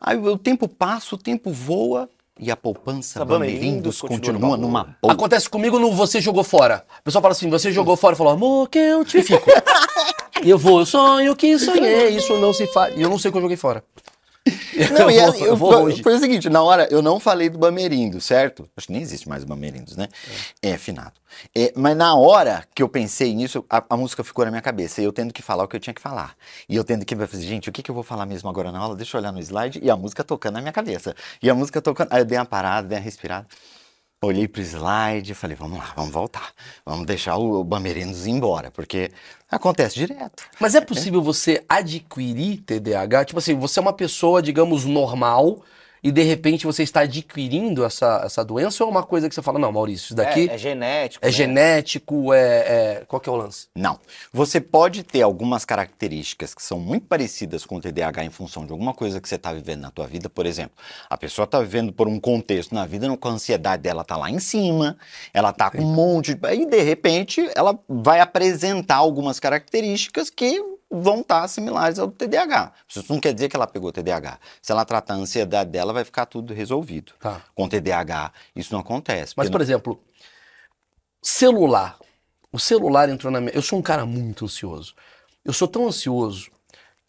Aí o tempo passa, o tempo voa e a poupança Bamerindos Bamerindos continua continua numa boa. Acontece comigo no Você Jogou Fora. O pessoal fala assim, você jogou fora, falou, amor, que eu te (laughs) fico. e eu vou, eu sonho que sonhei, isso não se faz. E eu não sei que eu joguei fora. Não, eu, vou, eu, eu vou foi o seguinte, na hora eu não falei do Bamerindo, certo? Acho que nem existe mais o Bamerindos, né? É, finado. É, mas na hora que eu pensei nisso, a, a música ficou na minha cabeça e eu tendo que falar o que eu tinha que falar. E eu tendo que fazer, gente, o que, que eu vou falar mesmo agora na aula? Deixa eu olhar no slide e a música tocando na minha cabeça. E a música tocando, aí eu dei uma parada, dei uma respirada. Olhei pro slide e falei, vamos lá, vamos voltar. Vamos deixar o, o Bamerindos ir embora, porque acontece direto. Mas é possível você adquirir TDAH? Tipo assim, você é uma pessoa, digamos, normal e de repente você está adquirindo essa, essa doença ou é uma coisa que você fala, não, Maurício, isso daqui É, é genético. é, né? genético, é, é- Qual que é o lance? Não. Você pode ter algumas características que são muito parecidas com o TDAH em função de alguma coisa que você está vivendo na tua vida. Por exemplo, a pessoa está vivendo por um contexto na vida, com a ansiedade dela tá lá em cima, ela tá com um monte de... E de repente ela vai apresentar algumas características que vão estar similares ao TDAH. Isso não quer dizer que ela pegou TDAH. Se ela tratar a ansiedade dela, vai ficar tudo resolvido. Tá. Com TDAH, isso não acontece. Mas, por exemplo, celular. O celular entrou na minha. Eu sou um cara muito ansioso. Eu sou tão ansioso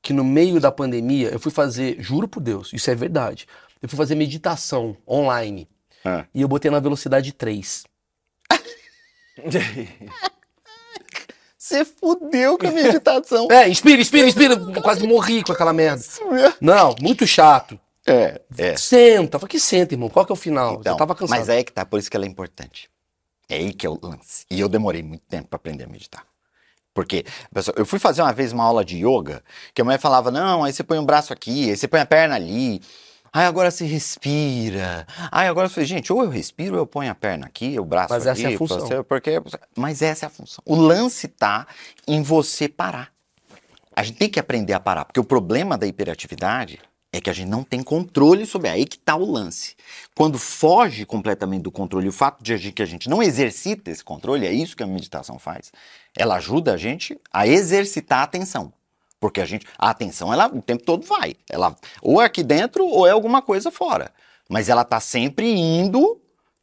que no meio da pandemia eu fui fazer, juro por Deus, isso é verdade. Eu fui fazer meditação online É. e eu botei na velocidade 3. (laughs) Você fudeu com a meditação. É, inspira, inspira, inspira. Quase morri com aquela merda. Não, muito chato. É, é. Senta. Falei, que senta, irmão? Qual que é o final? Então, eu tava cansado. mas aí que tá, por isso que ela é importante. É aí que é o lance. E eu demorei muito tempo para aprender a meditar. Porque, pessoal, eu fui fazer uma vez uma aula de yoga, que a mãe falava, não, aí você põe um braço aqui, aí você põe a perna ali, aí agora você respira. Aí agora você, gente, ou eu respiro ou eu ponho a perna aqui, o braço Mas aqui. essa é a função. Porque, mas essa é a função. O lance tá em você parar. A gente tem que aprender a parar, porque o problema da hiperatividade é que a gente não tem controle sobre. Aí que tá o lance. Quando foge completamente do controle, o fato de agir que a gente não exercita esse controle, é isso que a meditação faz. Ela ajuda a gente a exercitar a atenção. Porque a gente, a atenção, ela o tempo todo vai. Ela ou é aqui dentro ou é alguma coisa fora. Mas ela tá sempre indo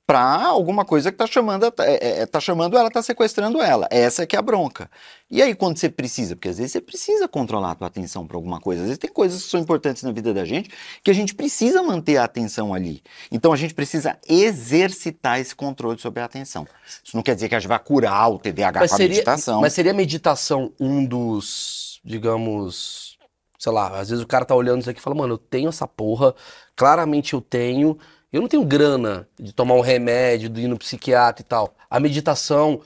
para alguma coisa que tá chamando, a- é, é, tá chamando ela, tá sequestrando ela. Essa é que é a bronca. E aí quando você precisa, porque às vezes você precisa controlar a tua atenção para alguma coisa. Às vezes tem coisas que são importantes na vida da gente que a gente precisa manter a atenção ali. Então a gente precisa exercitar esse controle sobre a atenção. Isso não quer dizer que a gente vai curar o TDAH Mas com a seria, meditação. mas seria a meditação um dos, digamos, sei lá, às vezes o cara tá olhando isso aqui e fala, mano, eu tenho essa porra, claramente eu tenho, eu não tenho grana de tomar um remédio, de ir no psiquiatra e tal. A meditação,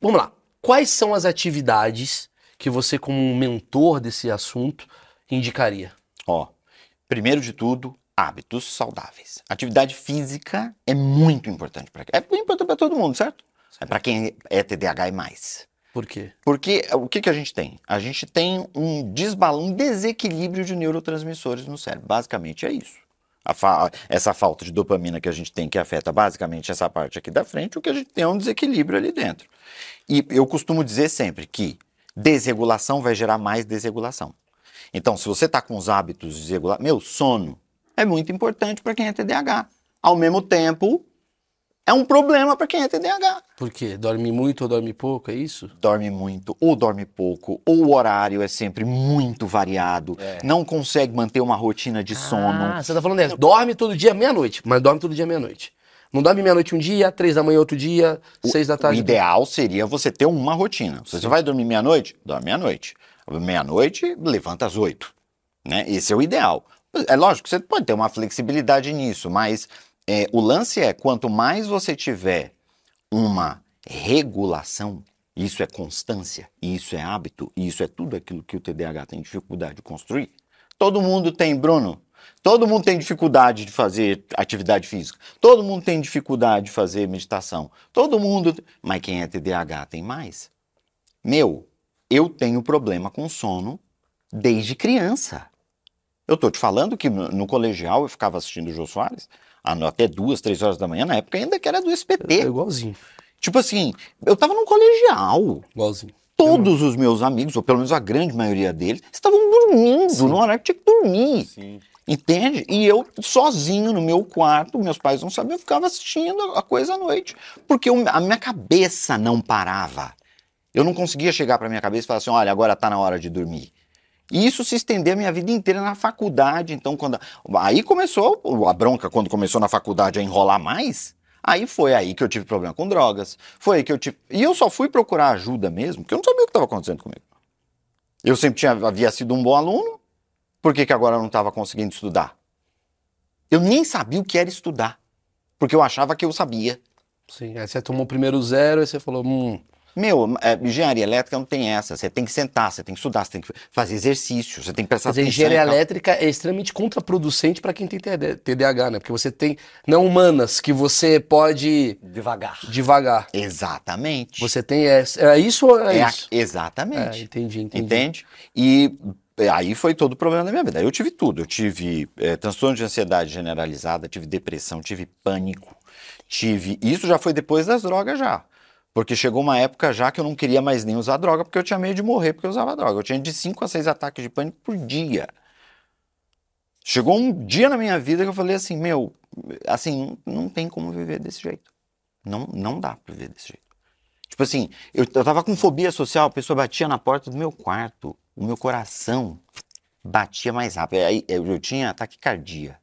vamos lá, quais são as atividades que você, como um mentor desse assunto, indicaria? Ó, primeiro de tudo, hábitos saudáveis. Atividade física é muito importante para é importante para todo mundo, certo? É para quem é TDAH e mais. Por quê? Porque o que, que a gente tem? A gente tem um desbalão, um desequilíbrio de neurotransmissores no cérebro. Basicamente é isso. Fa- essa falta de dopamina que a gente tem, que afeta basicamente essa parte aqui da frente, o que a gente tem é um desequilíbrio ali dentro. E eu costumo dizer sempre que desregulação vai gerar mais desregulação. Então, se você está com os hábitos desregulados, meu, sono é muito importante para quem é TDAH. Ao mesmo tempo, é um problema para quem é TDAH Por quê? Dorme muito ou dorme pouco, é isso? dorme muito ou dorme pouco, ou o horário é sempre muito variado, não consegue manter uma rotina de sono. Ah, você tá falando dessa. Dorme todo dia meia-noite, mas dorme todo dia meia-noite. Não dorme meia-noite um dia, três da manhã outro dia, seis da O tarde. ideal seria você ter uma rotina. Se você vai dormir meia-noite, dorme meia-noite. Meia-noite, levanta às oito. Né? Esse é o ideal. É lógico que você pode ter uma flexibilidade nisso, mas é, o lance é quanto mais você tiver uma regulação, isso é constância, isso é hábito, isso é tudo aquilo que o TDAH tem dificuldade de construir. Todo mundo tem, Bruno. Todo mundo tem dificuldade de fazer atividade física. Todo mundo tem dificuldade de fazer meditação. Todo mundo. Mas quem é TDAH tem mais. Meu, eu tenho problema com sono desde criança. Eu tô te falando que no colegial eu ficava assistindo o Jô Soares até duas, três horas da manhã, na época ainda que era do É SPT. igualzinho. Tipo assim, eu tava num colegial. Igualzinho. Todos os meus amigos, ou pelo menos a grande maioria deles, estavam dormindo no horário que tinha que dormir. Sim. Entende? E eu sozinho no meu quarto, meus pais não sabiam, eu ficava assistindo a coisa à noite. Porque eu- a minha cabeça não parava. Eu não conseguia chegar para minha cabeça e falar assim: olha, agora tá na hora de dormir. E isso se estendeu a minha vida inteira na faculdade. Então, quando. Aí começou a bronca, quando começou na faculdade a enrolar mais. Aí foi aí que eu tive problema com drogas. Foi aí que eu tive. E eu só fui procurar ajuda mesmo, porque eu não sabia o que estava acontecendo comigo. Eu sempre tinha, havia sido um bom aluno, por que, que agora eu não estava conseguindo estudar? Eu nem sabia o que era estudar, porque eu achava que eu sabia. Sim. Aí você tomou o primeiro zero e você falou, hum, Meu, é, engenharia elétrica não tem essa. Você tem que sentar, você tem que estudar, você tem que fazer exercício, você tem que prestar dizer, atenção. engenharia e elétrica é extremamente contraproducente para quem tem TD TDAH, né? Porque você tem, não humanas, que você pode Devagar. devagar. Exatamente. Você tem, é, é isso ou é, É a- isso? Exatamente. É, entendi, entendi. Entende? E é, aí foi todo o problema da minha vida. Eu tive tudo. Eu tive é, transtorno de ansiedade generalizada, tive depressão, tive pânico, tive. Isso já foi depois das drogas já. Porque chegou uma época já que eu não queria mais nem usar droga, porque eu tinha medo de morrer porque eu usava droga. Eu tinha de 5 a 6 ataques de pânico por dia. Chegou um dia na minha vida que eu falei assim, meu, assim, não, tem como viver desse jeito. Não, não dá pra viver desse jeito. Tipo assim, eu, eu tava com fobia social, a pessoa batia na porta do meu quarto, o meu coração batia mais rápido. Aí eu, eu tinha taquicardia.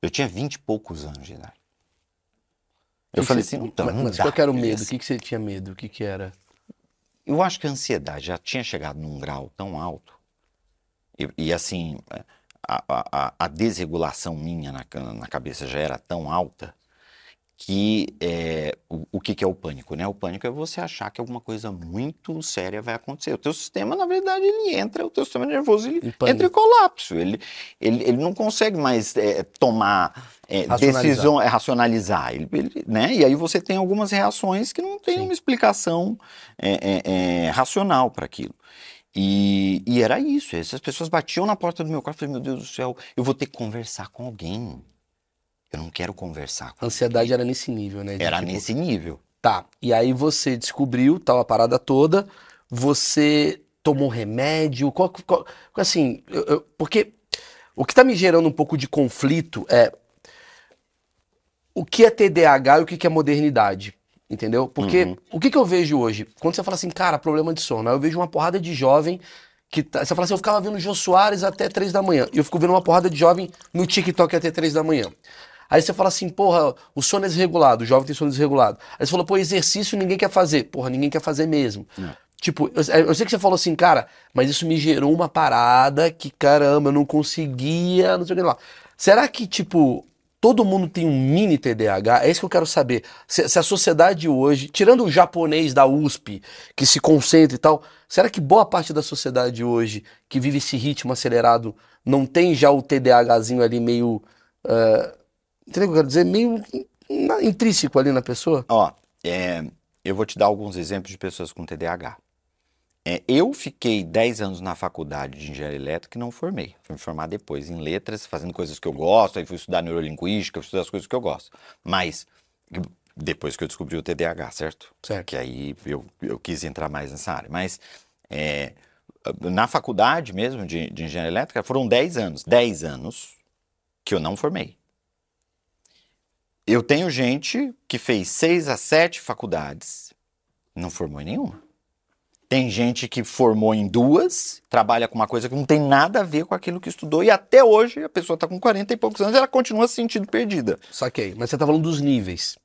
Eu tinha vinte e poucos anos de idade. Eu Que falei que assim, então, mas, não mas dá qual que era o medo? O que, que você tinha medo? O que, que era? Eu acho que a ansiedade já tinha chegado num grau tão alto. E, e, assim, a, a- a- desregulação minha na, na cabeça já era tão alta que é, o, o que, que é o pânico, né? O pânico é você achar que alguma coisa muito séria vai acontecer. O teu sistema, na verdade, ele entra, o teu sistema nervoso, ele entra em colapso. Ele, ele, ele não consegue mais é, tomar é, Racionalizar. decisão, é, racionalizar. Ele, ele- né? E aí você tem algumas reações que não tem Sim. uma explicação é, é, é, racional para aquilo. E, e era isso. Essas pessoas batiam na porta do meu quarto e falei, meu Deus do céu, eu vou ter que conversar com alguém. Eu não quero conversar com A ansiedade era nesse nível, né? De, Era tipo, nesse nível. Tá. E aí você descobriu tal a parada toda, você tomou remédio, qual, qual- assim, eu- eu- porque o que tá me gerando um pouco de conflito é o que é TDAH e o que que é modernidade, entendeu? Porque Uhum. o que que eu vejo hoje? Quando você fala assim, cara, problema de sono, aí eu vejo uma porrada de jovem que tá, você fala assim, eu ficava vendo o Jô Soares até três da manhã, e eu fico vendo uma porrada de jovem no TikTok até três da manhã. Aí você fala assim, porra, o sono é desregulado, o jovem tem sono desregulado. Aí você falou, pô, exercício ninguém quer fazer. Porra, ninguém quer fazer mesmo. Tipo, eu, eu sei que você falou assim, cara, mas isso me gerou uma parada que, caramba, eu não conseguia, não sei o que lá. Será que, tipo, todo mundo tem um mini TDAH? É isso que eu quero saber. Se, se a sociedade hoje, tirando o japonês da USP, que se concentra e tal, será que boa parte da sociedade hoje, que vive esse ritmo acelerado, não tem já o TDAHzinho ali meio. eh, entendeu o que eu quero dizer? Meio in- intrínseco ali na pessoa? Ó, é, eu vou te dar alguns exemplos de pessoas com TDAH. É, eu fiquei 10 anos na faculdade de engenharia elétrica e não formei. Fui me formar depois em letras, fazendo coisas que eu gosto, aí fui estudar neurolinguística, fui estudar as coisas que eu gosto. Mas depois que eu descobri o TDAH, certo? Certo. Que aí eu, eu quis entrar mais nessa área. Mas é, na faculdade mesmo de, de engenharia elétrica foram 10 anos. 10 anos que eu não formei. Eu tenho gente que fez seis a sete faculdades, não formou em nenhuma. Tem gente que formou em duas, trabalha com uma coisa que não tem nada a ver com aquilo que estudou, e até hoje a pessoa está com 40 e poucos anos e ela continua se sentindo perdida. Saquei. Mas você tá falando dos níveis.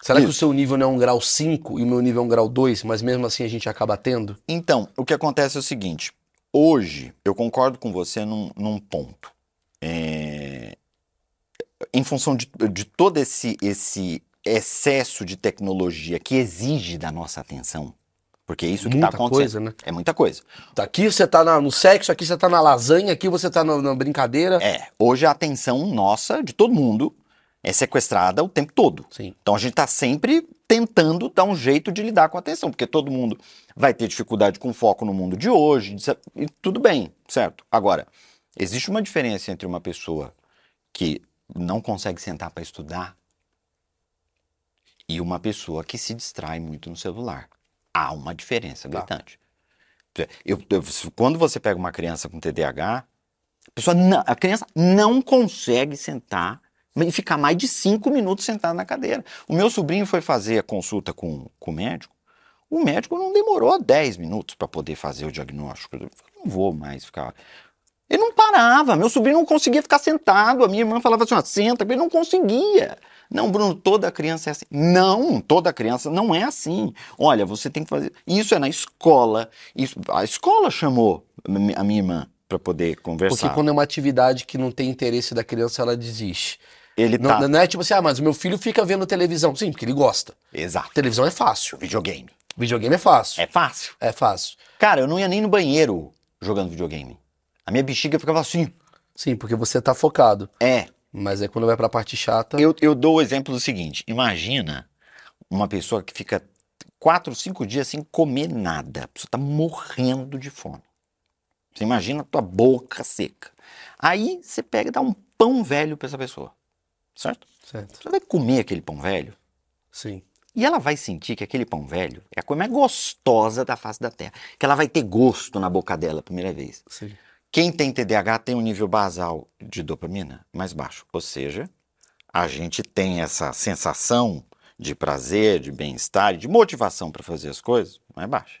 Será que o Isso. seu nível não é um grau 5 e o meu nível é um grau 2, mas mesmo assim a gente acaba tendo? Então, o que acontece é o seguinte: hoje eu concordo com você num, num ponto. É, Em função de, de todo esse, esse excesso de tecnologia que exige da nossa atenção, Porque é isso que Muita está acontecendo. coisa, né? É muita coisa. Aqui você tá na- no sexo, aqui você tá na lasanha, aqui você tá no- na brincadeira. É, hoje a atenção nossa, de todo mundo, é sequestrada o tempo todo. Sim. Então a gente está sempre tentando dar um jeito de lidar com a atenção, porque todo mundo vai ter dificuldade com foco no mundo de hoje, e tudo bem, certo? Agora, existe uma diferença entre uma pessoa que não consegue sentar para estudar e uma pessoa que se distrai muito no celular. Há uma diferença Tá. gritante. Eu- eu- quando você pega uma criança com TDAH, a, pessoa não- a criança não consegue sentar e ficar mais de cinco minutos sentado na cadeira. O meu sobrinho foi fazer a consulta com, com o médico. O médico não demorou 10 minutos para poder fazer o diagnóstico. Eu falei, não vou mais ficar. Ele não parava, meu sobrinho não conseguia ficar sentado. A minha irmã falava assim: senta, ele não conseguia. Não, Bruno, toda criança é assim. Não, toda criança não é assim. Olha, você tem que fazer. Isso é na escola. Isso... A escola chamou a minha irmã para poder conversar. Porque quando é uma atividade que não tem interesse da criança, ela desiste. Ele Não, tá. não é tipo assim, ah, mas o meu filho fica vendo televisão. Sim, porque ele gosta. Exato. Televisão é fácil. Videogame. Videogame é fácil. É fácil. É, fácil. Cara, eu não ia nem no banheiro jogando videogame. A minha bexiga ficava assim. Sim, porque você tá focado. É. Mas aí quando vai pra parte chata. Eu, eu dou o exemplo do seguinte: imagina uma pessoa que fica quatro, cinco dias sem comer nada. A pessoa tá morrendo de fome. Você imagina a tua boca seca. Aí você pega e dá um pão velho pra essa pessoa. Certo? Certo. Você vai comer aquele pão velho Sim. e ela vai sentir que aquele pão velho é a coisa mais gostosa da face da terra. Que ela vai ter gosto na boca dela a primeira vez. Sim. Quem tem TDAH tem um nível basal de dopamina mais baixo. Ou seja, a gente tem essa sensação de prazer, de bem-estar, e de motivação para fazer as coisas mais baixa.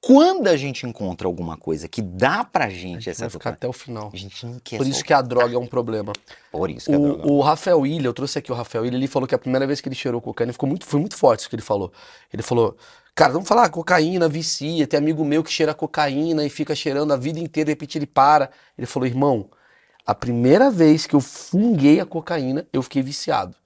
Quando a gente encontra alguma coisa que dá pra gente essa Vai ficar até o final. a gente não quer Por isso que a droga é um problema. Por isso que a droga- O, o Rafael Ilha, eu trouxe aqui o Rafael Ilha, ele falou que a primeira vez que ele cheirou cocaína, ficou muito, foi muito forte isso que ele falou. Ele falou, cara, vamos falar, cocaína vicia, tem amigo meu que cheira cocaína e fica cheirando a vida inteira, de repente ele para. Ele falou, irmão, a primeira vez que eu funguei a cocaína, eu fiquei viciado.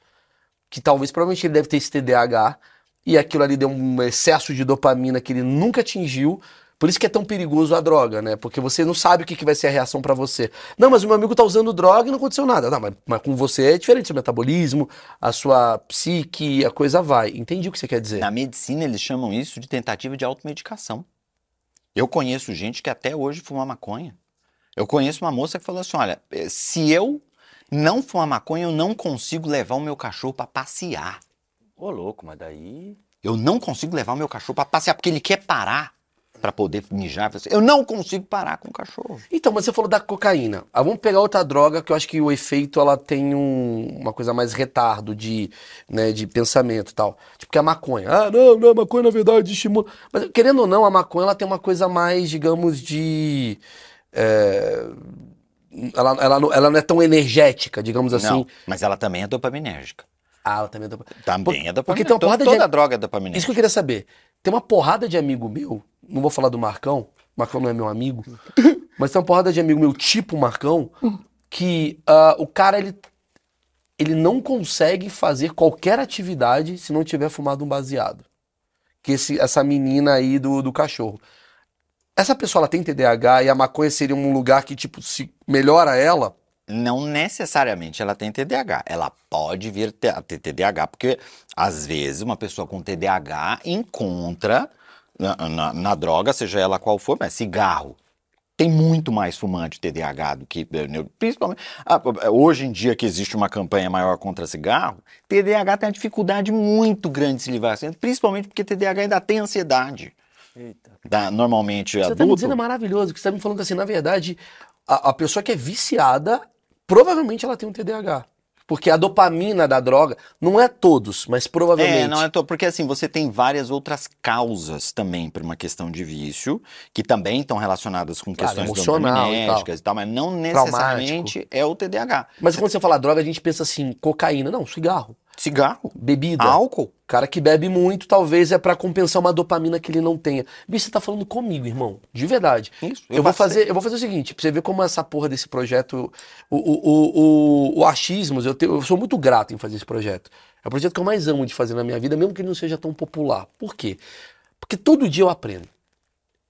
Que talvez, provavelmente ele deve ter esse TDAH, e aquilo ali deu um excesso de dopamina que ele nunca atingiu. Por isso que é tão perigoso a droga, né? Porque você não sabe o que, que vai ser a reação pra você. Não, mas o meu amigo tá usando droga e não aconteceu nada. Não, mas, mas com você é diferente, seu metabolismo, a sua psique, a coisa vai. Entendi o que você quer dizer. Na medicina, eles chamam isso de tentativa de automedicação. Eu conheço gente que até hoje fuma maconha. Eu conheço uma moça que falou assim: olha, eh, se eu não fumar maconha, eu não consigo levar o meu cachorro para passear. Ô, louco, mas daí. Eu não consigo levar o meu cachorro para passear, porque ele quer parar para poder mijar. Eu não consigo parar com o cachorro. Então, mas você falou da cocaína. Ah, vamos pegar outra droga que eu acho que o efeito ela tem um- uma coisa mais retardo de, né, de pensamento e tal. Tipo que a maconha. Ah, não, não, a maconha na verdade estimula. Mas querendo ou não, a maconha ela tem uma coisa mais, digamos, de. é, Ela, ela, não, ela não é tão energética, digamos assim. Não, mas ela também é dopaminérgica. Ah, ela também é dopa- Também é dopaminérgica. porque tem uma porrada de- Toda droga é Isso que dopaminérgica. eu queria saber. Tem uma porrada de amigo meu, não vou falar do Marcão, Marcão não é meu amigo, (laughs) mas tem uma porrada de amigo meu, tipo Marcão, que ah, o cara, ele, ele não consegue fazer qualquer atividade se não tiver fumado um baseado. Que esse, essa menina aí do, do cachorro. Essa pessoa, ela tem TDAH e a maconha seria um lugar que, tipo, se melhora ela? Não necessariamente ela tem TDAH. Ela pode vir a ter TDAH, porque às vezes uma pessoa com TDAH encontra na, na- na droga, seja ela qual for, mas cigarro. Tem muito mais fumante TDAH do que. eh, Principalmente. ah, Hoje em dia que existe uma campanha maior contra cigarro, TDAH tem uma dificuldade muito grande de se livrar, principalmente porque TDAH ainda tem ansiedade. Eita. Da- normalmente Você tá me adulto. dizendo é maravilhoso, que você tá me falando que assim, na verdade, a, a pessoa que é viciada, provavelmente ela tem um TDAH. Porque a dopamina da droga, não é todos, mas provavelmente. É, não é to- porque assim, você tem várias outras causas também para uma questão de vício, que também estão relacionadas com Claro, questões emocional e dopaminérgicas e tal, mas não necessariamente é o TDAH. Mas quando você fala droga, a gente pensa assim, cocaína. Não, cigarro, Cigarro, bebida. álcool. cara que bebe muito, talvez é pra compensar uma dopamina que ele não tenha. Bicho, você tá falando comigo, irmão. De verdade. Isso. Eu vou, fazer, eu vou fazer o seguinte, pra você ver como essa porra desse projeto, o, o, o, o, o Achismos, eu, tenho- eu sou muito grato em fazer esse projeto. É o projeto que eu mais amo de fazer na minha vida, mesmo que ele não seja tão popular. Por quê? Porque todo dia eu aprendo.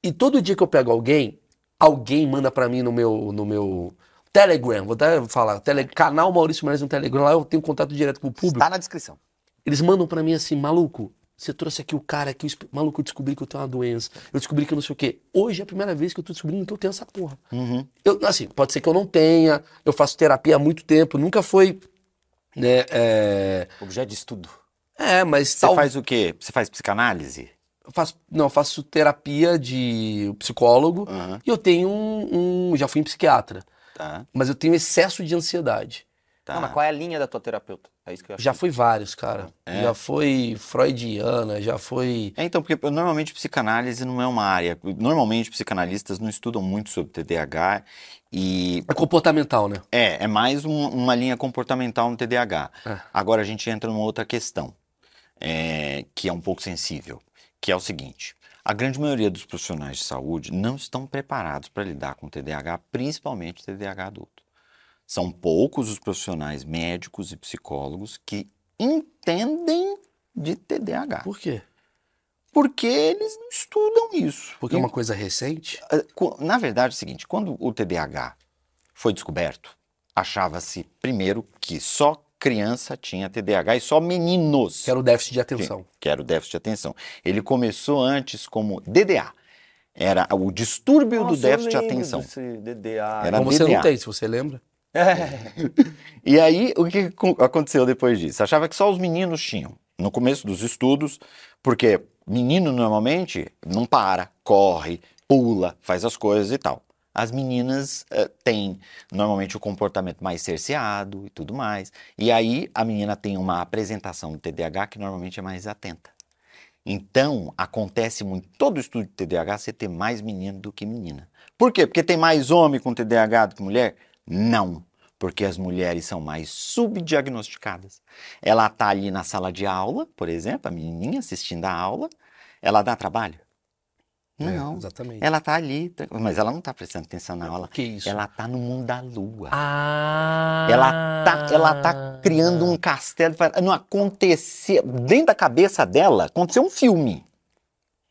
E todo dia que eu pego alguém, alguém manda pra mim no meu, no meu Telegram, vou até falar, tele, canal Maurício Mares no Telegram, lá eu tenho contato direto com o público. Está na descrição. Eles mandam pra mim assim, maluco, você trouxe aqui o cara esp- maluco, eu descobri que eu tenho uma doença, eu descobri que eu não sei o quê. Hoje é a primeira vez que eu tô descobrindo que eu tenho essa porra. Uhum. Eu, assim, pode ser que eu não tenha, eu faço terapia há muito tempo, nunca foi, né, é, Objeto de estudo. é mas Você tal- faz o quê? Você faz psicanálise? eu faço, não, eu faço terapia de psicólogo Aham. e eu tenho um, um- já fui em psiquiatra, Tá, mas eu tenho excesso de ansiedade. tá. Não, mas qual é a linha da tua terapeuta? É isso que eu acho. Já foi vários, cara. É? Já foi freudiana, já foi. É, então, porque normalmente psicanálise não é uma área. Normalmente psicanalistas não estudam muito sobre TDAH e É comportamental, né? é, é mais um- uma linha comportamental no TDAH. É. Agora a gente entra numa outra questão, é, que é um pouco sensível, que é o seguinte: a grande maioria dos profissionais de saúde não estão preparados para lidar com TDAH, principalmente TDAH adulto. São poucos os profissionais médicos e psicólogos que entendem de TDAH, Por quê? porque eles não estudam isso. Porque é E uma coisa recente? Na verdade é o seguinte, quando o TDAH foi descoberto, achava-se primeiro que só criança tinha TDAH e só meninos Que era o déficit de atenção. que era o déficit de atenção. Ele começou antes como DDA. Era o distúrbio do déficit de atenção. DDA. Era Como você DDA. não tem, se você lembra. É. (laughs) E aí, o que co- aconteceu depois disso? Achava que só os meninos tinham. No começo dos estudos, porque menino normalmente não para, corre, pula, faz as coisas e tal. As meninas eh, têm normalmente o comportamento mais cerceado e tudo mais. E aí a menina tem uma apresentação do TDAH que normalmente é mais atenta. Então, acontece muito, todo estudo de TDAH você ter mais menino do que menina. Por quê? Porque tem mais homem com TDAH do que mulher? Não, porque as mulheres são mais subdiagnosticadas. Ela tá ali na sala de aula, por exemplo, a menininha assistindo a aula, ela dá trabalho? Não. É, exatamente. Ela tá ali, tá- mas ela não tá prestando atenção na aula. Que isso? Ela tá no mundo da lua. Ah! Ela tá, ela tá criando um castelo. pra- Não aconteceu. Dentro da cabeça dela, aconteceu um filme.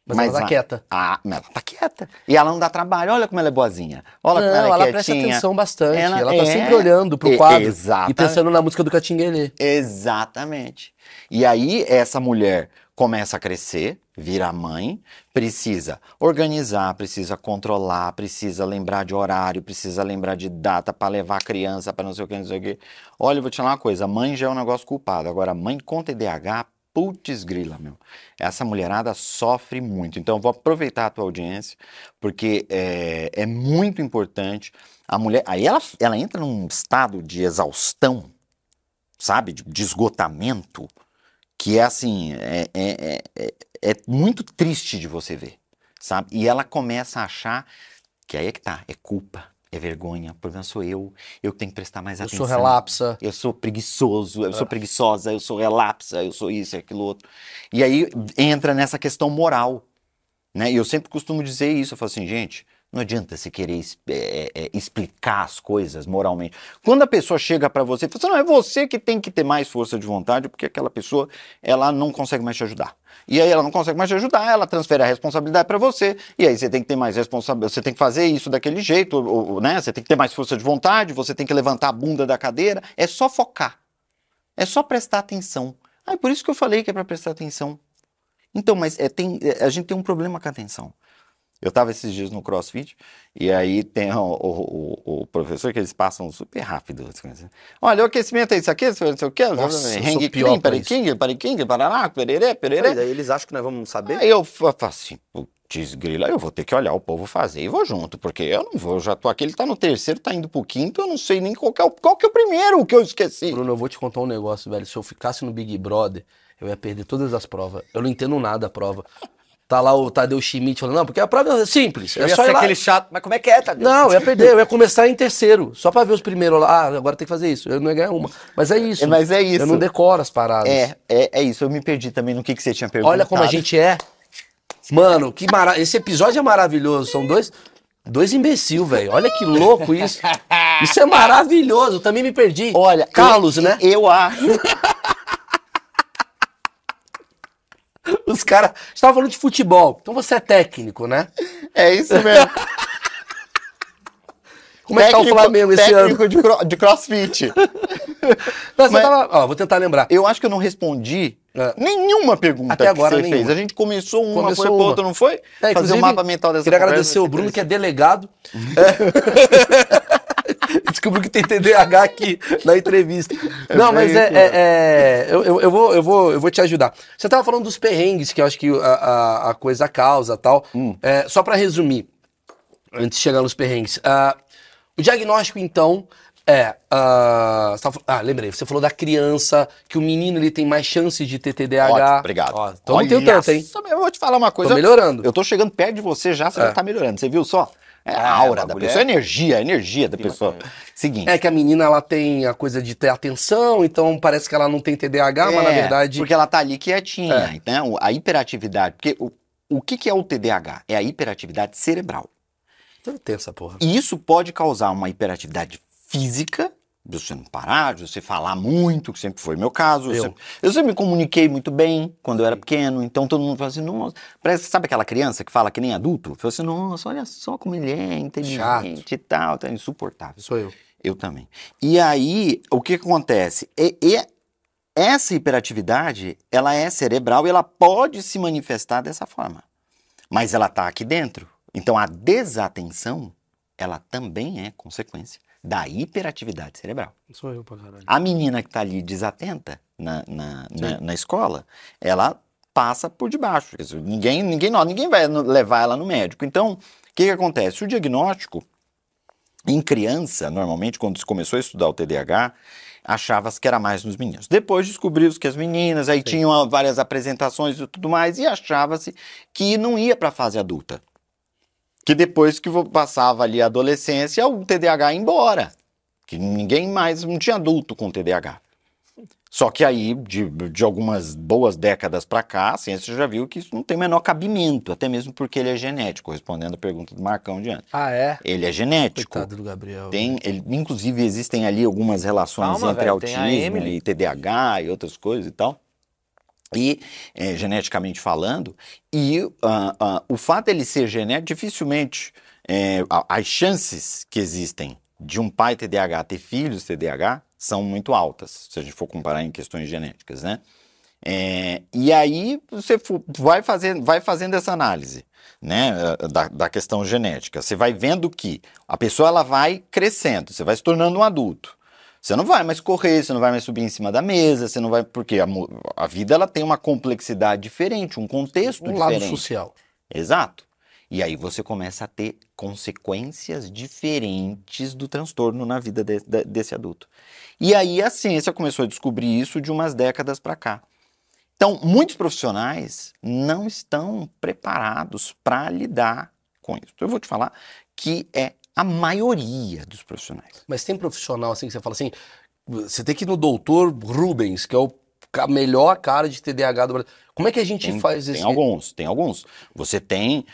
Mas, mas ela tá a- quieta. Ah, mas ela tá quieta. E ela não dá trabalho. Olha como ela é boazinha. Olha como não, ela é ela presta atenção bastante. Ela Ela, é- tá sempre olhando pro quadro e pensando na música do Catinguelê. Exatamente. E aí, essa mulher começa a crescer, vira mãe, precisa organizar, precisa controlar, precisa lembrar de horário, precisa lembrar de data para levar a criança para não sei o que, não sei o que. Olha, eu vou te falar uma coisa: mãe já é um negócio culpado. Agora, mãe com TDAH, putz grila, meu. Essa mulherada sofre muito. Então, eu vou aproveitar a tua audiência, porque é, é muito importante. A mulher. Aí ela, ela entra num estado de exaustão sabe, de, de esgotamento, que é assim, é, é, é, é- é muito triste de você ver, sabe? E ela começa a achar que aí é que tá, é culpa, é vergonha, o problema sou eu, eu que tenho que prestar mais Eu atenção. sou relapsa. Eu sou preguiçoso, eu sou preguiçosa, eu sou relapsa, eu sou isso e aquilo outro. E aí entra nessa questão moral, né? E eu sempre costumo dizer isso, eu falo assim, gente, não adianta você querer es- é, é, explicar as coisas moralmente. Quando a pessoa chega pra você e fala assim, não, é você que tem que ter mais força de vontade, porque aquela pessoa, ela não consegue mais te ajudar. E aí ela não consegue mais te ajudar, ela transfere a responsabilidade pra você, e aí você tem que ter mais responsabilidade, você tem que fazer isso daquele jeito, ou- ou, né? Você tem que ter mais força de vontade, você tem que levantar a bunda da cadeira, é só focar. É só prestar atenção. Ah, é por isso que eu falei que é pra prestar atenção. Então, mas é, tem, é, a gente tem um problema com a atenção. Eu estava esses dias no CrossFit e aí tem o, o- o- professor que eles passam super rápido. as coisas. Olha, o aquecimento é isso aqui, não sei o eu hang clean, pra pariquinho, pariquinho, parará, pererê, pererê. Peraí, daí eles acham que nós vamos saber? Aí eu fa- falo assim, putz grila, eu vou ter que olhar o povo fazer e vou junto, porque eu não vou, eu já tô aqui, ele tá no terceiro, tá indo pro quinto, eu não sei nem qual que é o, qual que é o primeiro que eu esqueci. Bruno, eu vou te contar um negócio, velho. Se eu ficasse no Big Brother, eu ia perder todas as provas. Eu não entendo nada a prova. Tá lá o Tadeu Schmidt falando, não, porque a prova é simples. Eu é ia só ser aquele chato. Mas como é que é, Tadeu? Não, eu ia perder, eu ia (laughs) começar em terceiro, só pra ver os primeiros lá. Ah, agora tem que fazer isso. Eu não ia ganhar uma. Mas é isso. É, mas é isso. Eu não decoro as paradas. É, é, é isso, eu me perdi também no que, que você tinha perguntado. Olha como a gente é. Mano, que mara... esse episódio é maravilhoso. São dois, dois imbecil, velho. Olha que louco isso. (laughs) Isso é maravilhoso. Eu também me perdi. Olha, Carlos, eu, né? Eu acho. (laughs) (laughs) Os caras estavam falando de futebol. Então você é técnico, né? É isso mesmo. (laughs) Como é que tá o Flamengo esse ano? técnico de, cro- de crossfit. (laughs) Você Mas- tava- ó, vou tentar lembrar. Eu acho que eu não respondi É. nenhuma pergunta Até agora, que você nenhuma. fez. A gente começou uma, Começou foi uma. outra, não foi? É, Fazer o mapa mental dessa Queria agradecer o Bruno, que é delegado. É. Descobriu que tem TDAH aqui na entrevista. Não, mas é, é- é- eu, eu- eu vou, eu, vou, eu vou te ajudar. Você tava falando dos perrengues, que eu acho que a, a- a coisa causa tal. Hum. É, só para resumir, antes de chegar nos perrengues. ah, o diagnóstico, então, é. ah, tava fal- ah, lembrei, você falou da criança, que o menino ele tem mais chances de ter TDAH. Ótimo, obrigado. Ó, então não tenho tanto, hein? Eu vou te falar uma coisa. Tô melhorando. Eu tô chegando perto de você já, você É. já tá melhorando. Você viu só? É a Ah, aura o da pessoa, é- a energia, a energia da pessoa. Seguinte. É que a menina ela tem a coisa de ter atenção, então parece que ela não tem TDAH, mas na É, verdade. Porque ela tá ali quietinha. É. Então, a hiperatividade. Porque o, o que, que é o TDAH? É a hiperatividade cerebral. Eu tenho essa porra. E isso pode causar uma hiperatividade física, de você não parar, de você falar muito, que sempre foi meu caso. Eu, Eu. sempre, eu sempre me comuniquei muito bem quando eu era pequeno, então todo mundo fala assim, nossa, parece, sabe aquela criança que fala que nem adulto? Fala assim, nossa, olha só como ele é inteligente e tal, tá insuportável. Sou eu. Eu também. E aí, o que que acontece? E, e essa hiperatividade, ela é cerebral e ela pode se manifestar dessa forma. Mas ela está aqui dentro. Então, a desatenção, ela também é consequência da hiperatividade cerebral. Sou eu pra caralho. A menina que está ali desatenta na, na, na, na escola, ela passa por debaixo. Ninguém, ninguém, não, ninguém vai levar ela no médico. Então, o que, que acontece? O diagnóstico, em criança, normalmente, quando se começou a estudar o TDAH, achava-se que era mais nos meninos. Depois descobriu-se que as meninas, aí tinham ah, várias apresentações e tudo mais, e achava-se que não ia para a fase adulta. Que depois que passava ali a adolescência, o TDAH ia embora. Que ninguém mais, não tinha adulto com TDAH. Só que aí, de, de algumas boas décadas para cá, a ciência já viu que isso não tem o menor cabimento, até mesmo porque ele é genético, respondendo a pergunta do Marcão de antes. Ah, é? Ele é genético. Coitado do Gabriel. Tem, ele- inclusive, existem ali algumas relações Calma, entre a autismo e TDAH e outras coisas e tal. E, é, geneticamente falando, e ah, ah, o fato dele ser genético, dificilmente é, as chances que existem de um pai TDAH ter filhos TDAH são muito altas, se a gente for comparar em questões genéticas, né? É, e aí você vai fazendo, vai fazendo essa análise, né, eh, da, da questão genética. Você vai vendo que a pessoa ela vai crescendo, você vai se tornando um adulto. Você não vai mais correr, você não vai mais subir em cima da mesa, você não vai porque a, a vida ela tem uma complexidade diferente, um contexto Um lado diferente. social. Exato. E aí você começa a ter consequências diferentes do transtorno na vida de- de- desse adulto. E aí a ciência começou a descobrir isso de umas décadas para cá. Então, muitos profissionais não estão preparados para lidar com isso. Eu vou te falar que é a maioria dos profissionais. Mas tem profissional assim que você fala assim, você tem que ir no doutor Rubens, que é o ca- melhor cara de TDAH do Brasil. Como é que a gente Tem, faz tem esse... alguns, tem alguns. Você tem.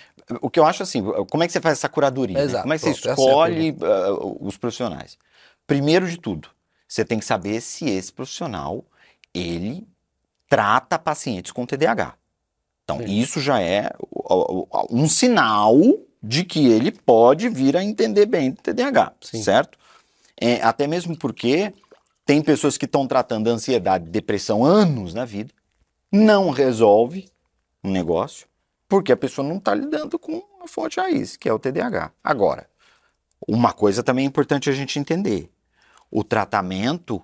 O que eu acho assim, como é que você faz essa curadoria? né? Exato, Como é que você pronto, essa é a escolhe ah, os profissionais? Primeiro de tudo, você tem que saber se esse profissional ele trata pacientes com TDAH. Então, Sim. isso já é um sinal de que ele pode vir a entender bem do TDAH, Sim. certo? É, até mesmo porque tem pessoas que estão tratando ansiedade e depressão anos na vida, não resolve um negócio, porque a pessoa não está lidando com a fonte raiz, que é o TDAH. Agora, uma coisa também é importante a gente entender: o tratamento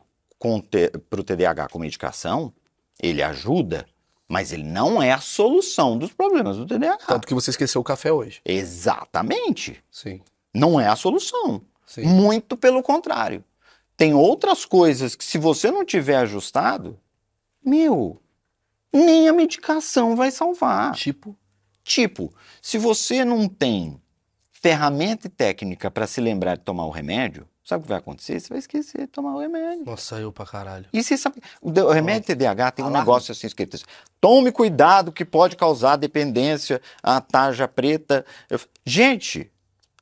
para o TDAH com medicação, ele ajuda, mas ele não é a solução dos problemas do TDAH. Tanto que você esqueceu o café hoje. Exatamente. Sim, Não é a solução. sim. Muito pelo contrário. Tem outras coisas que, se você não tiver ajustado, meu, nem a medicação vai salvar. Tipo, Tipo, se você não tem ferramenta e técnica para se lembrar de tomar o remédio, sabe o que vai acontecer? Você vai esquecer de tomar o remédio. nossa, eu pra caralho. E você sabe, o remédio TDAH tem um Alarme. negócio assim escrito assim, tome cuidado que pode causar dependência à tarja preta. Eu gente,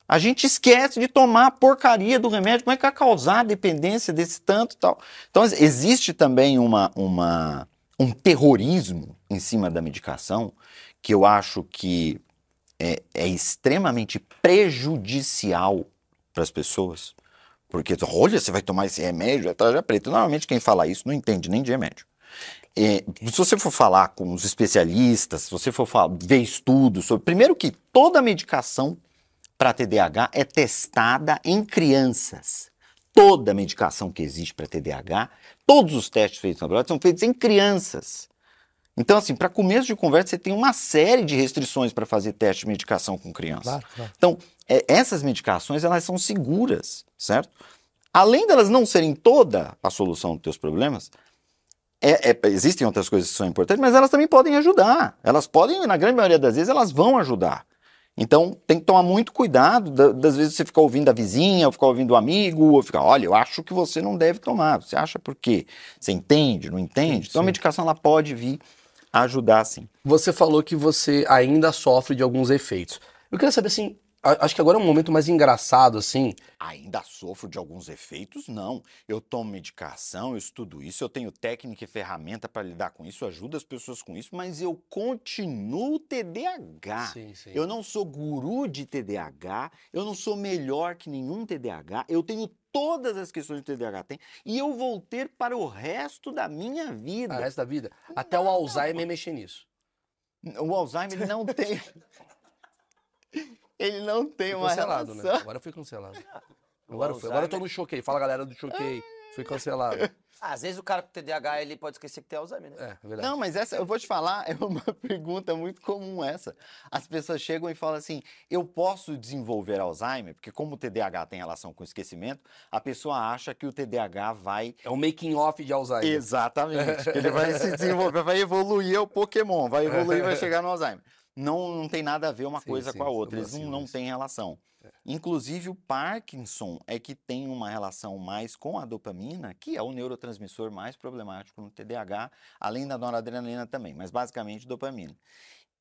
a gente esquece de tomar a porcaria do remédio, como é que vai causar dependência desse tanto e tal? Então, ex- existe também uma, uma, um terrorismo em cima da medicação que eu acho que é, é extremamente prejudicial para as pessoas. Porque, olha, você vai tomar esse remédio, é tarja preta. Normalmente quem fala isso não entende nem de remédio. É, se você for falar com os especialistas, se você for falar, ver estudos sobre. Primeiro, que toda medicação para TDAH é testada em crianças. Toda medicação que existe para TDAH, todos os testes feitos na laboratório são feitos em crianças. Então, assim, para começo de conversa, você tem uma série de restrições para fazer teste de medicação com criança. Claro, claro. Então, é, essas medicações, elas são seguras, certo? Além delas não serem toda a solução dos teus problemas, é- é- existem outras coisas que são importantes, mas elas também podem ajudar. Elas podem, na grande maioria das vezes, elas vão ajudar. Então, tem que tomar muito cuidado da- das vezes você ficar ouvindo a vizinha, ou ficar ouvindo o amigo, ou ficar, olha, eu acho que você não deve tomar. Você acha por quê? Você entende, não entende? Sim, então, a sim. medicação, ela pode vir ajudar, sim. Você falou que você ainda sofre de alguns efeitos. Eu queria saber, assim, a- acho que agora é um momento mais engraçado, assim. Ainda sofro de alguns efeitos? Não. Eu tomo medicação, eu estudo isso, eu tenho técnica e ferramenta para lidar com isso, ajudo as pessoas com isso, mas eu continuo TDAH. Sim, sim. Eu não sou guru de TDAH, eu não sou melhor que nenhum TDAH, eu tenho todas as questões que o TDAH tem e eu vou ter para o resto da minha vida. O resto da vida. Até o Alzheimer mexer nisso. O Alzheimer ele não tem. (laughs) ele não tem Fui uma cancelado, né? relação. Agora eu fui cancelado. Agora, eu fui. Agora eu tô no choquei. Fala galera do choquei. Fui cancelado. Ah, Às vezes o cara com TDAH ele pode esquecer que tem Alzheimer, né? É, é verdade. Não, mas essa, eu vou te falar, é uma (laughs) pergunta muito comum essa. As pessoas chegam e falam assim: eu posso desenvolver Alzheimer? Porque, como o TDAH tem relação com esquecimento, a pessoa acha que o TDAH vai. É um making off de Alzheimer. Exatamente. Ele vai se desenvolver, vai evoluir é o Pokémon, vai evoluir e vai (laughs) chegar no Alzheimer. Não, não tem nada a ver uma Sim, coisa sim, com a são outra, eles não, não têm relação. Inclusive, o Parkinson é que tem uma relação mais com a dopamina, que é o neurotransmissor mais problemático no TDAH, além da noradrenalina também, mas basicamente dopamina.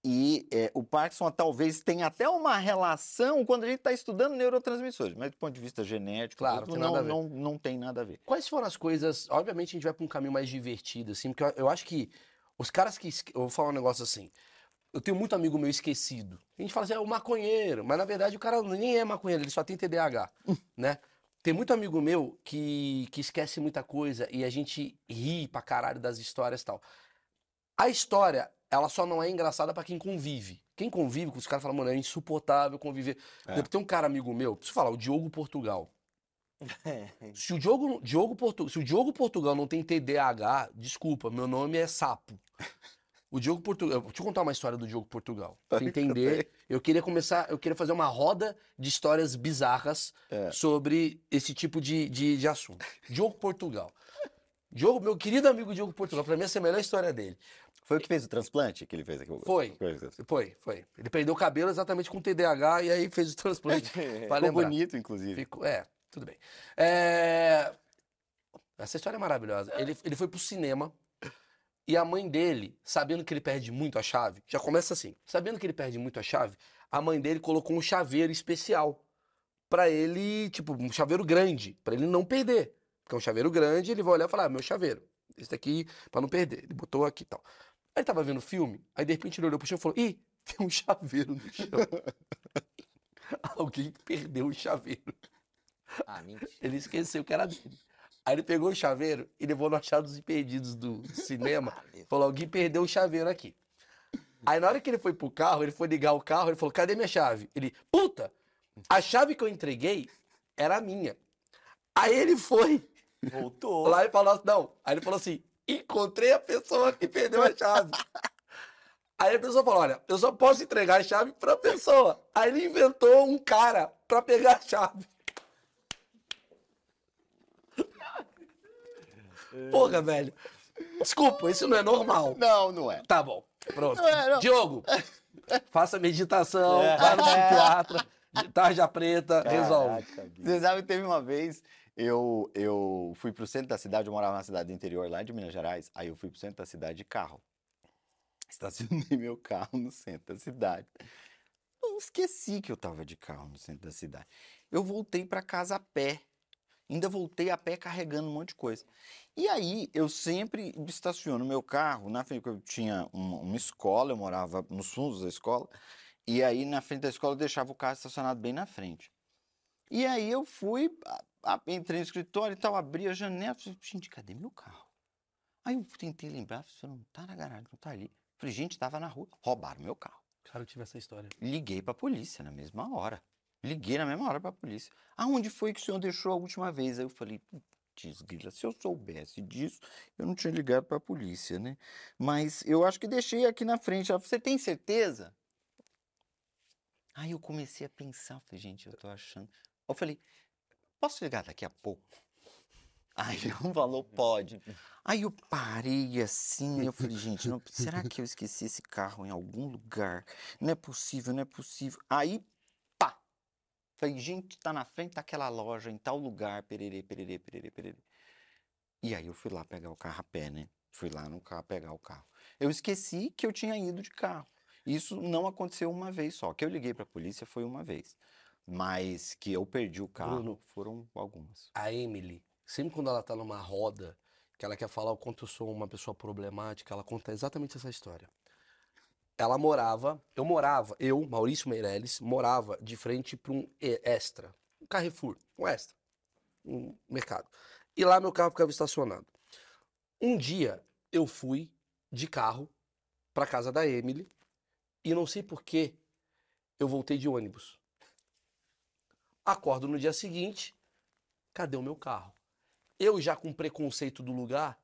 E eh, o Parkinson talvez tenha até uma relação quando a gente está estudando neurotransmissores, mas do ponto de vista genético, Claro, tudo, não, não, não tem nada a ver. Quais foram as coisas. Obviamente a gente vai pra um caminho mais divertido, assim, porque eu, eu acho que os caras que. Eu vou falar um negócio assim. Eu tenho muito amigo meu esquecido. A gente fala assim, é o maconheiro, mas na verdade o cara nem é maconheiro, ele só tem TDAH, (laughs) né? Tem muito amigo meu que, que esquece muita coisa e a gente ri pra caralho das histórias e tal. A história, ela só não é engraçada pra quem convive. Quem convive com os caras fala, mano, é insuportável conviver. Exemplo, Tem um cara amigo meu, preciso falar, o Diogo Portugal. Se o Diogo, Diogo Portu, se o Diogo Portugal não tem TDAH, desculpa, meu nome é Sapo. (laughs) O Diogo Portugal. Deixa eu contar uma história do Diogo Portugal. Pra entender. Eu queria começar. Eu queria fazer uma roda de histórias bizarras É. sobre esse tipo de, de, de assunto. Diogo Portugal. Diogo, meu querido amigo Diogo Portugal, pra mim essa é a melhor história dele. Foi o que fez o transplante que ele fez aqui? Foi. Foi, foi. Ele perdeu o cabelo exatamente com TDAH e aí fez o transplante. (laughs) pra Ficou bonito, inclusive. Ficou- é, tudo bem. É, Essa história é maravilhosa. Ele, ele foi pro cinema e a mãe dele, sabendo que ele perde muito a chave, já começa assim, sabendo que ele perde muito a chave, a mãe dele colocou um chaveiro especial pra ele, tipo, um chaveiro grande, pra ele não perder. Porque é um chaveiro grande, ele vai olhar e falar, ah, meu chaveiro, esse daqui pra não perder. Ele botou aqui e tal. Aí ele tava vendo o filme, aí de repente ele olhou pro chão e falou, ih, (laughs) tem um chaveiro no chão. (laughs) Alguém perdeu o chaveiro. Ah, mentira. Ele esqueceu que era dele. Aí ele pegou o chaveiro e levou no Achados e Perdidos do cinema. (laughs) Falou, alguém perdeu o chaveiro aqui. Aí na hora que ele foi pro carro, ele foi ligar o carro, ele falou, cadê minha chave? Ele, puta, a chave que eu entreguei era a minha. Aí ele foi Voltou. lá e falou, não. Aí ele falou assim, encontrei a pessoa que perdeu a chave. Aí a pessoa falou, olha, eu só posso entregar a chave pra pessoa. Aí ele inventou um cara pra pegar a chave. Porra, velho. Desculpa, isso não é normal. Não, não é. Tá bom, pronto. Não é, não. Diogo, faça meditação, É. vá no psiquiatra, de tarja preta, resolve. Caraca, bicho. Você sabe que teve uma vez, eu, eu fui pro centro da cidade, eu morava na cidade do interior lá de Minas Gerais, aí eu fui pro centro da cidade de carro. Estacionei meu carro no centro da cidade. Eu esqueci que eu tava de carro no centro da cidade. Eu voltei pra casa a pé. Ainda voltei a pé carregando um monte de coisa. E aí eu sempre estaciono meu carro na frente, porque eu tinha um- uma escola, eu morava nos fundos da escola, e aí na frente da escola eu deixava o carro estacionado bem na frente. E aí eu fui, a- a- entrei no escritório e tal, abri a janela, falei, gente, cadê meu carro? Aí eu tentei lembrar, falei, não tá na garagem, não tá ali. Falei, gente, tava na rua, roubaram meu carro. Cara, eu tive essa história. Liguei pra polícia na mesma hora. Liguei na mesma hora pra polícia. Aonde foi que o senhor deixou a última vez? Aí eu falei, putz, grila, se eu soubesse disso, eu não tinha ligado pra polícia, né? Mas eu acho que deixei aqui na frente. Você tem certeza? Aí eu comecei a pensar, falei, gente, eu tô achando. Eu falei, posso ligar daqui a pouco? Aí (laughs) ele falou, pode. Aí eu parei assim, eu falei, gente, não- será que eu esqueci esse carro em algum lugar? Não é possível, não é possível. Aí! Falei, gente, tá na frente daquela loja, em tal lugar, pererê, pererê, pererê, pererê. E aí eu fui lá pegar o carro a pé, né? Fui lá no carro pegar o carro. Eu esqueci que eu tinha ido de carro. Isso não aconteceu uma vez só. Que eu liguei pra polícia foi uma vez. Mas que eu perdi o carro Bruno. foram algumas. A Emily, sempre quando ela tá numa roda, que ela quer falar o quanto eu sou uma pessoa problemática, ela conta exatamente essa história. Ela morava, eu morava, eu, Maurício Meirelles, morava de frente para um Extra, um Carrefour, um Extra, um mercado. E lá meu carro ficava estacionado. Um dia eu fui de carro para casa da Emily e não sei por que eu voltei de ônibus. Acordo no dia seguinte, cadê o meu carro? Eu já com preconceito do lugar,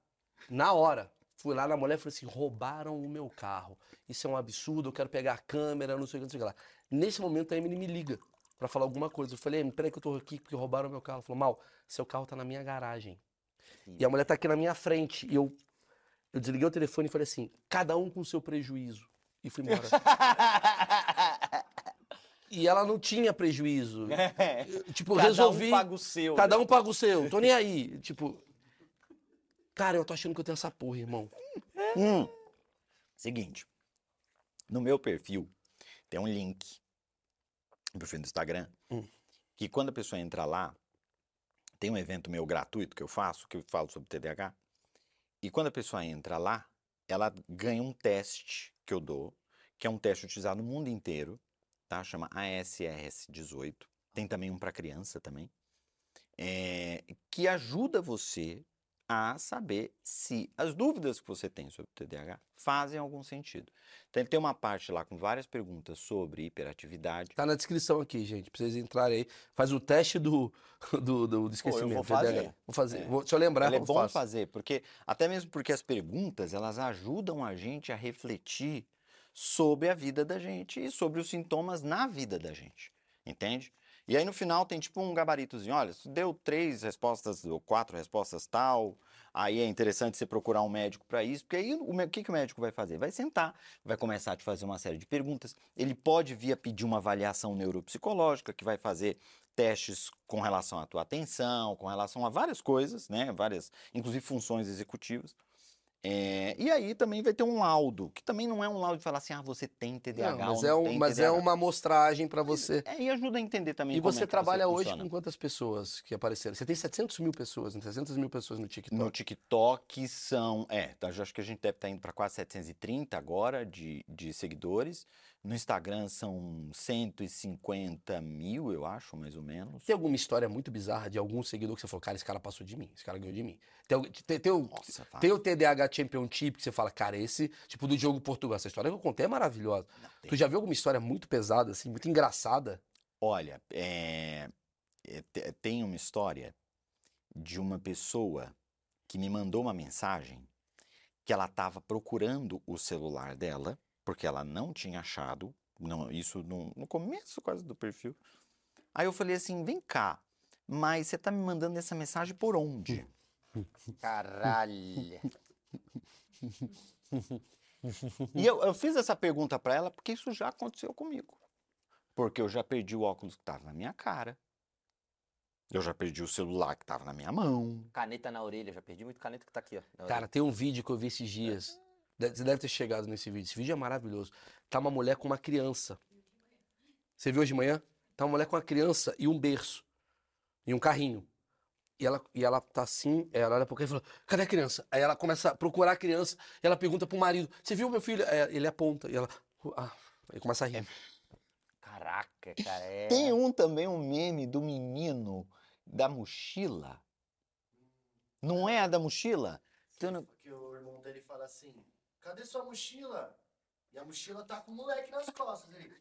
na hora, fui lá na mulher e falei assim, roubaram o meu carro. Isso é um absurdo, eu quero pegar a câmera, não sei o que, não sei o que lá. Nesse momento a Emily me liga pra falar alguma coisa. Eu falei, Emily, peraí que eu tô aqui porque roubaram o meu carro. Ela falou, mal, seu carro tá na minha garagem. E a mulher tá aqui na minha frente. E eu, eu desliguei o telefone e falei assim, cada um com seu prejuízo. E fui embora. e ela não tinha prejuízo. (laughs) Eu, tipo, Cada resolvi. um paga o seu. Cada né? um paga o seu, tô nem aí. Tipo, cara, eu tô achando que eu tenho essa porra, irmão. Hum. Seguinte, no meu perfil tem um link, no perfil do Instagram, Hum. que quando a pessoa entra lá, tem um evento meu gratuito que eu faço, que eu falo sobre TDAH, e quando a pessoa entra lá, ela ganha um teste que eu dou, que é um teste utilizado no mundo inteiro, tá? Chama ASRS 18. Tem também um para criança também, é, que ajuda você a saber se as dúvidas que você tem sobre o TDAH fazem algum sentido. Então ele tem uma parte lá com várias perguntas sobre hiperatividade. Tá na descrição aqui, gente, pra vocês entrarem aí. Faz o teste do, (laughs) do, do, do esquecimento. fazer. TDAH. Vou fazer. É. Vou, se eu lembrar, Ele é bom faço. fazer, porque até mesmo porque as perguntas elas ajudam a gente a refletir sobre a vida da gente e sobre os sintomas na vida da gente, entende? E aí no final tem tipo um gabaritozinho, olha, deu três respostas ou quatro respostas tal, aí é interessante você procurar um médico para isso, porque aí o que, que o médico vai fazer? Vai sentar, vai começar a te fazer uma série de perguntas, ele pode vir a pedir uma avaliação neuropsicológica, que vai fazer testes com relação à tua atenção, com relação a várias coisas, né? Várias, inclusive funções executivas. É, e aí também vai ter um laudo, que também não é um laudo de falar assim, ah, você tem TDAH Não, mas ou é, não um- tem mas é TDAH. uma amostragem pra você. É, e ajuda a entender também E você é trabalha hoje funciona. com quantas pessoas que apareceram? Você tem 700 mil pessoas, né? 300 mil pessoas no TikTok. No TikTok são, é, tá, acho que a gente deve estar indo para quase 730 agora de, de seguidores. No Instagram são 150 mil, eu acho, mais ou menos. Tem alguma história muito bizarra de algum seguidor que você falou, cara, esse cara passou de mim, esse cara ganhou de mim? Tem, tem, tem, o, Nossa, tem o TDAH Championship que você fala, cara, esse, tipo do Diogo Portugal, essa história que eu contei é maravilhosa. Tu já viu alguma história muito pesada, assim, muito engraçada? Olha, é, é, te- tem uma história de uma pessoa que me mandou uma mensagem que ela estava procurando o celular dela, porque ela não tinha achado, não, isso no, no começo quase do perfil. Aí eu falei assim: vem cá, mas você tá me mandando essa mensagem por onde? Caralho. E eu, eu fiz essa pergunta para ela porque isso já aconteceu comigo. Porque eu já perdi o óculos que estava na minha cara. Eu já perdi o celular que estava na minha mão. Caneta na orelha, já perdi muito caneta que tá aqui, ó. Cara, orelha. tem um vídeo que eu vi esses dias. Você deve ter chegado nesse vídeo. Esse vídeo é maravilhoso. Tá uma mulher com uma criança. Você viu hoje de manhã? Tá uma mulher com uma criança e um berço. E um carrinho. E ela, e ela tá assim, ela olha pro cara e fala, cadê a criança? Aí ela começa a procurar a criança, e ela pergunta pro marido, você viu meu filho? Aí ele aponta, e ela, ah, aí começa a rir. Caraca, cara, é... Tem um também, um meme do menino da mochila. Não é a da mochila? Então, não- Porque o irmão dele fala assim: cadê sua mochila? E a mochila tá com o moleque nas costas. Ele,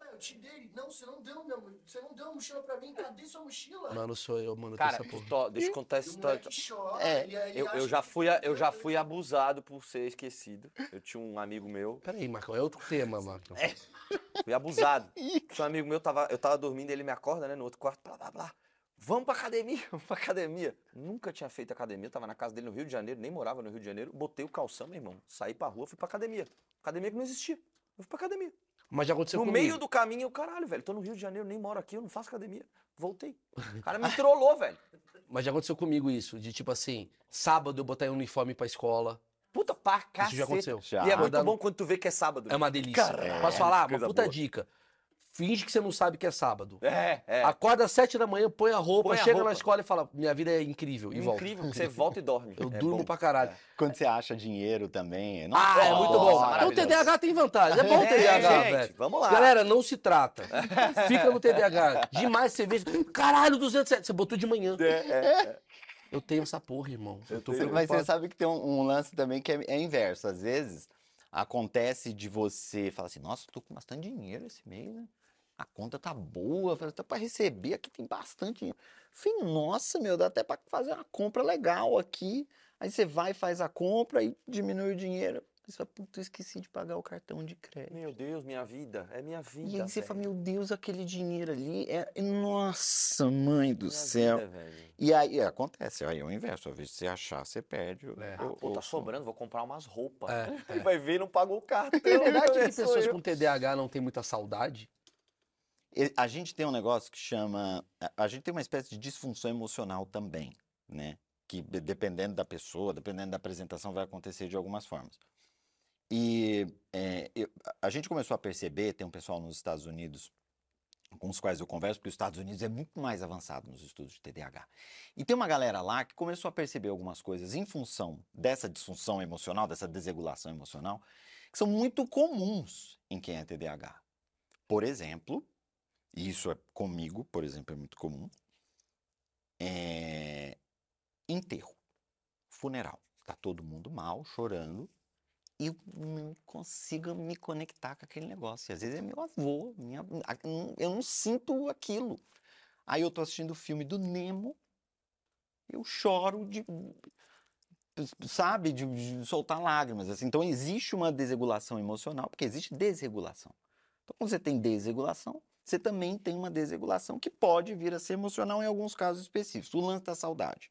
ué, eu te dei. Não, você não deu, mo- você não deu a mochila pra mim. Cadê sua mochila? Mano, sou eu, mano, Cara, essa porra. tó- deixa eu contar essa história. chora. É, ele, ele Eu, eu já fui, a- eu já fui abusado por ser esquecido. Eu tinha um amigo meu, Peraí, Marcão, é outro tema, Marcão. fui abusado. Tinha um amigo meu, tava, eu tava dormindo, ele me acorda, né, no outro quarto, blá, blá, blá. Vamos pra academia, (laughs) vamos pra academia. Nunca tinha feito academia, tava na casa dele no Rio de Janeiro, nem morava no Rio de Janeiro. Botei o calção, meu irmão, saí pra rua, fui pra academia. Academia que não existia. Eu fui pra academia. Mas já aconteceu no comigo. meio do caminho, eu, caralho, velho, tô no Rio de Janeiro, nem moro aqui, eu não faço academia. Voltei. O cara me (laughs) trollou, velho. Mas já aconteceu comigo isso, de tipo assim, sábado eu botar um uniforme pra escola. Puta pra cacete. Isso já aconteceu. Já. E é muito bom quando tu vê que é sábado. É uma delícia. Caralho, Posso falar? Uma coisa puta boa. dica. Finge que você não sabe que é sábado. É, é. Acorda às sete da manhã, põe a roupa, Põe a chega roupa. na escola e fala: Minha vida é incrível. E volta. Incrível, você volta e dorme. (laughs) Eu É durmo bom. pra caralho. Quando você acha dinheiro também. Ah, Nossa, é muito bom. Então o. TDAH tem vantagem. É bom o É, TDAH, gente, velho. vamos lá. Galera, não se trata. (laughs) Fica no TDAH. Demais você vê. Caralho, 207. Você botou de manhã. Eu tenho essa porra, irmão. Eu tô Mas você sabe que tem um, um lance também que é, é inverso. Às vezes acontece de você falar assim, nossa, tô com bastante dinheiro esse mês, né? A conta tá boa, tá para receber aqui tem bastante dinheiro. Falei, nossa, meu, dá até para fazer uma compra legal aqui. Aí você vai, faz a compra e diminui o dinheiro. Aí Você fala, puta, eu esqueci de pagar o cartão de crédito. Meu Deus, minha vida. É minha vida. E aí você velho. fala, meu Deus, aquele dinheiro ali é. Nossa, mãe do Minha céu. vida, velho. E aí é, acontece, aí é o inverso. Às vezes você achar, você perde. o- É. o- Pô, tá sobrando, vou comprar umas roupas. É, Aí (laughs) vai ver, não pagou o (laughs) cartão. É verdade que Sou pessoas eu. com TDAH não têm muita saudade? A gente tem um negócio que chama. a- gente tem uma espécie de disfunção emocional também, né? Que de- dependendo da pessoa, dependendo da apresentação, vai acontecer de algumas formas. E é, eu- a gente começou a perceber, tem um pessoal nos Estados Unidos com os quais eu converso, porque os Estados Unidos é muito mais avançado nos estudos de TDAH. E tem uma galera lá que começou a perceber algumas coisas em função dessa disfunção emocional, dessa desregulação emocional, que são muito comuns em quem é TDAH. Por exemplo, e isso é comigo, por exemplo, é muito comum, é enterro, funeral. Tá todo mundo mal, chorando, e eu não consigo me conectar com aquele negócio. E às vezes é meu avô, minha, eu não sinto aquilo. Aí eu tô assistindo o filme do Nemo, eu choro de, sabe, de, de soltar lágrimas. Assim. Então existe uma desregulação emocional, porque existe desregulação. Então, quando você tem desregulação, você também tem uma desregulação que pode vir a ser emocional em alguns casos específicos. O lance da saudade.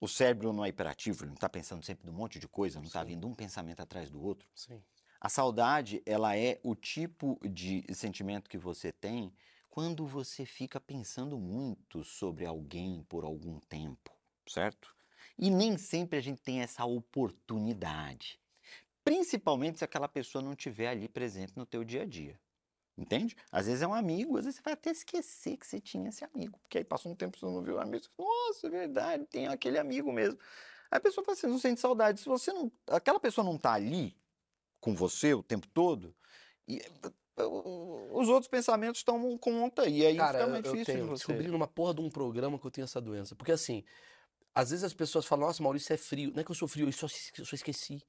O cérebro não é hiperativo, ele não está pensando sempre num monte de coisa, não está vindo um pensamento atrás do outro. Sim. A saudade, ela é o tipo de sentimento que você tem quando você fica pensando muito sobre alguém por algum tempo, certo? E nem sempre a gente tem essa oportunidade. Principalmente se aquela pessoa não estiver ali presente no teu dia a dia. Entende? Às vezes é um amigo, às vezes você vai até esquecer que você tinha esse amigo. Porque aí passa um tempo você não viu o amigo. Você fala, Nossa, é verdade, tem aquele amigo mesmo. Aí a pessoa fala assim, não sente saudade. Se você não. Aquela pessoa não tá ali com você o tempo todo, e, uh, os outros pensamentos tomam conta. E aí Cara, fica eu, mais eu difícil tenho, de descobri numa porra de um programa que eu tenho essa doença. Porque assim, às vezes as pessoas falam, nossa, Maurício é frio. Não é que eu sou frio, eu só, eu só esqueci.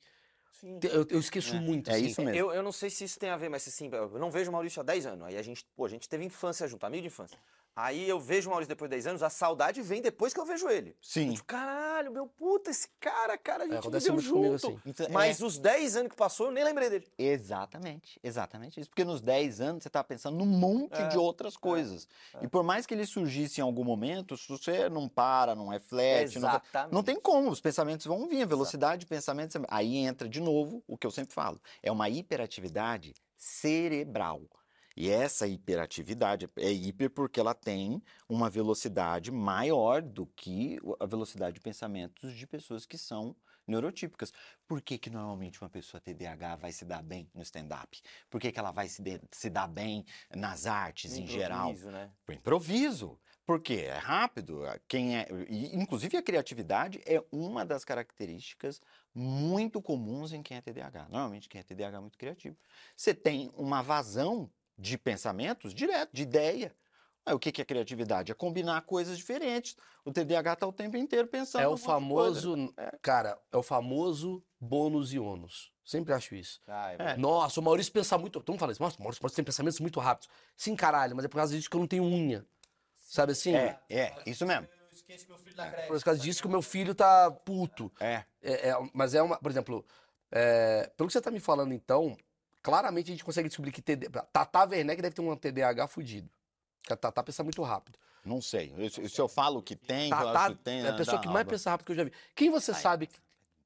Sim. Eu, eu esqueço É, muito, é assim. isso mesmo. Eu, eu não sei se isso tem a ver, mas assim, eu não vejo o Maurício há 10 anos. Aí a gente, pô, a gente teve infância junto, amigo de infância. Aí eu vejo o Maurício depois de 10 anos, a saudade vem depois que eu vejo ele. Sim. Eu digo, caralho, meu puta, esse cara, cara, a gente viveu muito junto. assim. Então, é- Mas os 10 anos que passou, eu nem lembrei dele. Exatamente, exatamente isso. Porque nos 10 anos você tá pensando num monte É, de outras coisas. E por mais que ele surgisse em algum momento, se você não para, não reflete, não, Exatamente. não tem como, os pensamentos vão vir, a velocidade de pensamentos. Aí entra de novo o que eu sempre falo: é uma hiperatividade cerebral. E essa hiperatividade é hiper porque ela tem uma velocidade maior do que a velocidade de pensamentos de pessoas que são neurotípicas. Por que, que normalmente uma pessoa TDAH vai se dar bem no stand-up? Por que, que ela vai se, de- se dar bem nas artes em geral? Improviso, né? Pro improviso. Porque é rápido. Quem é, e, inclusive a criatividade é uma das características muito comuns em quem é TDAH. Normalmente quem é TDAH é muito criativo. Você tem uma vazão de pensamentos direto, de ideia. Aí, o que que é criatividade? É combinar coisas diferentes. O TDAH está o tempo inteiro pensando. É o famoso, cara, é o famoso bônus e ônus. Sempre acho isso. Ah, é É. Nossa, o Maurício pensa muito. Todo mundo fala isso, nossa, o Maurício pode ter pensamentos muito rápidos. Sim, caralho, mas é por causa disso que eu não tenho unha. Sabe assim? É, é, isso mesmo. Eu esqueci meu filho na creche. Por causa disso que o meu filho tá puto. É. É, é, mas é uma, por exemplo, é, pelo que você tá me falando então, claramente a gente consegue descobrir que TD, Tata Werneck deve ter um TDAH fudido. Porque a Tata pensa muito rápido. Não sei. Eu- se eu falo que tem, Tata acho que tem. é a pessoa que mais pensa rápido que eu já vi. Quem você sabe que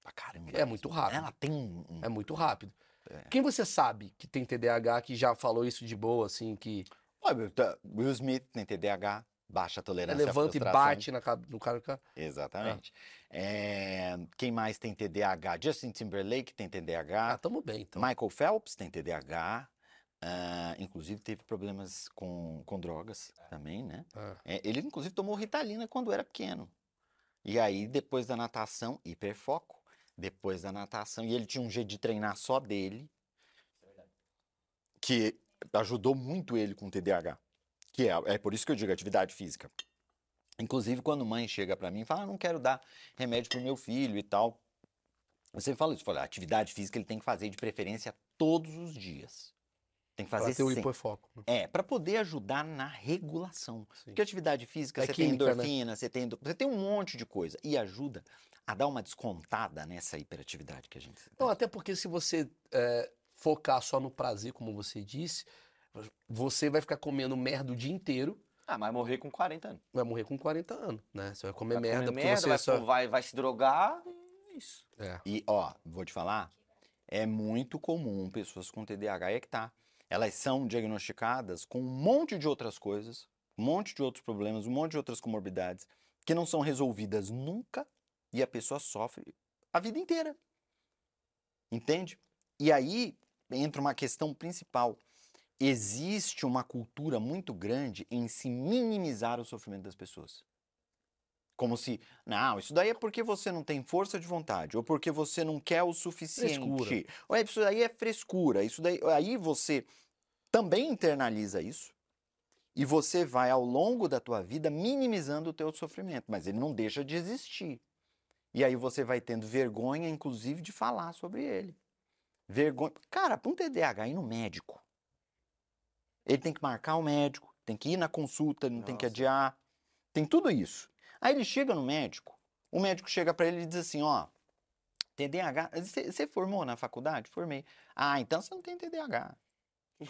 Pra caramba. é muito rápido? Ela tem um. um- É muito rápido. É. Quem você sabe que tem TDAH que já falou isso de boa, assim, que Olha, tá, Will Smith tem TDAH, baixa tolerância à levanta e frustração. bate na, no cara? cara- Exatamente. É, quem mais tem TDAH? Justin Timberlake tem Ah, TDAH. tamo bem, então. Michael Phelps tem TDAH. ah, inclusive teve problemas com, com drogas também, né? Ah. É, ele, inclusive, tomou Ritalina quando era pequeno. E aí, depois da natação, hiperfoco. Depois da natação, e ele tinha um jeito de treinar só dele, que ajudou muito ele com o TDAH. Que é, é por isso que eu digo atividade física. Inclusive, quando mãe chega pra mim e fala, ah, não quero dar remédio pro meu filho e tal. Você fala isso, fala, atividade física ele tem que fazer de preferência todos os dias. Tem que Pra fazer ter o sempre. hiperfoco. né? É, para poder ajudar na regulação. Sim. Porque atividade física, É você química, tem né? endorfina, você, tem, você tem um monte de coisa. E ajuda a dar uma descontada nessa hiperatividade que a gente Não, até porque se você é, focar só no prazer, como você disse, você vai ficar comendo merda o dia inteiro, Ah, mas morrer com 40 anos. vai morrer com 40 anos, né? Você vai comer Vai merda comer porque merda, você vai, só... vai, vai se drogar. e é isso. É. E, ó, vou te falar, é muito comum pessoas com TDAH é que tá. Elas são diagnosticadas com um monte de outras coisas, um monte de outros problemas, um monte de outras comorbidades que não são resolvidas nunca e a pessoa sofre a vida inteira. Entende? E aí entra uma questão principal. Existe uma cultura muito grande em se minimizar o sofrimento das pessoas. Como se, não, isso daí é porque você não tem força de vontade, ou porque você não quer o suficiente. Frescura. Ou é, isso daí é frescura. Isso daí, aí você também internaliza isso e você vai ao longo da tua vida minimizando o teu sofrimento, mas ele não deixa de existir. E aí você vai tendo vergonha, inclusive, de falar sobre ele. Vergonha. Cara, para um TDAH ir no médico, ele tem que marcar o médico, tem que ir na consulta, não tem que Nossa. adiar, tem tudo isso. Aí ele chega no médico, o médico chega para ele e diz assim, ó, TDAH, você você formou na faculdade? Formei. Ah, então você não tem TDAH.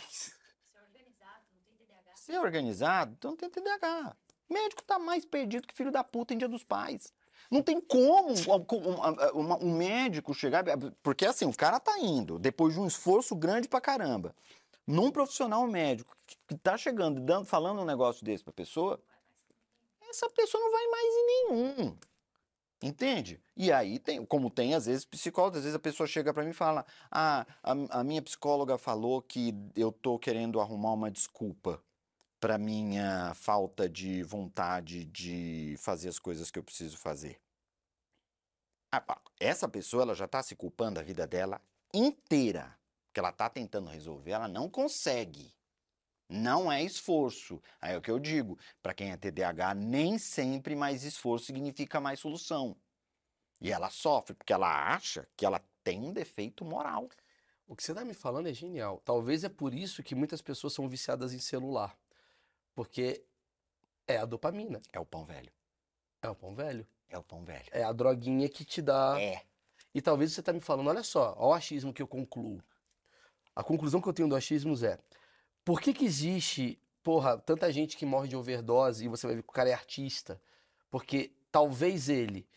Ser organizado, não tem TDAH. Você é organizado, então não tem TDAH. O médico tá mais perdido que filho da puta em dia dos pais. Não tem como um médico chegar. Porque assim, o cara tá indo, depois de um esforço grande pra caramba, num profissional médico que- que tá chegando dando, falando um negócio desse pra pessoa, essa pessoa não vai mais em nenhum. Entende? E aí tem, como tem às vezes psicólogos, às vezes a pessoa chega pra mim e fala: "Ah, a, a minha psicóloga falou que eu tô querendo arrumar uma desculpa pra minha falta de vontade de fazer as coisas que eu preciso fazer". Essa pessoa ela já tá se culpando a vida dela inteira, que ela tá tentando resolver, ela não consegue. Não é esforço. Aí é o que eu digo, para quem é TDAH, nem sempre mais esforço significa mais solução. E ela sofre porque ela acha que ela tem um defeito moral. O que você tá me falando é genial. Talvez é por isso que muitas pessoas são viciadas em celular. Porque é a dopamina, É o pão velho. é o pão velho, É o pão velho. é a droguinha que te dá. É. E talvez você tá me falando, olha só, ó o achismo que eu concluo. A conclusão que eu tenho do achismos é: por que que existe, porra, tanta gente que morre de overdose e você vai ver que o cara é artista? Porque talvez ele,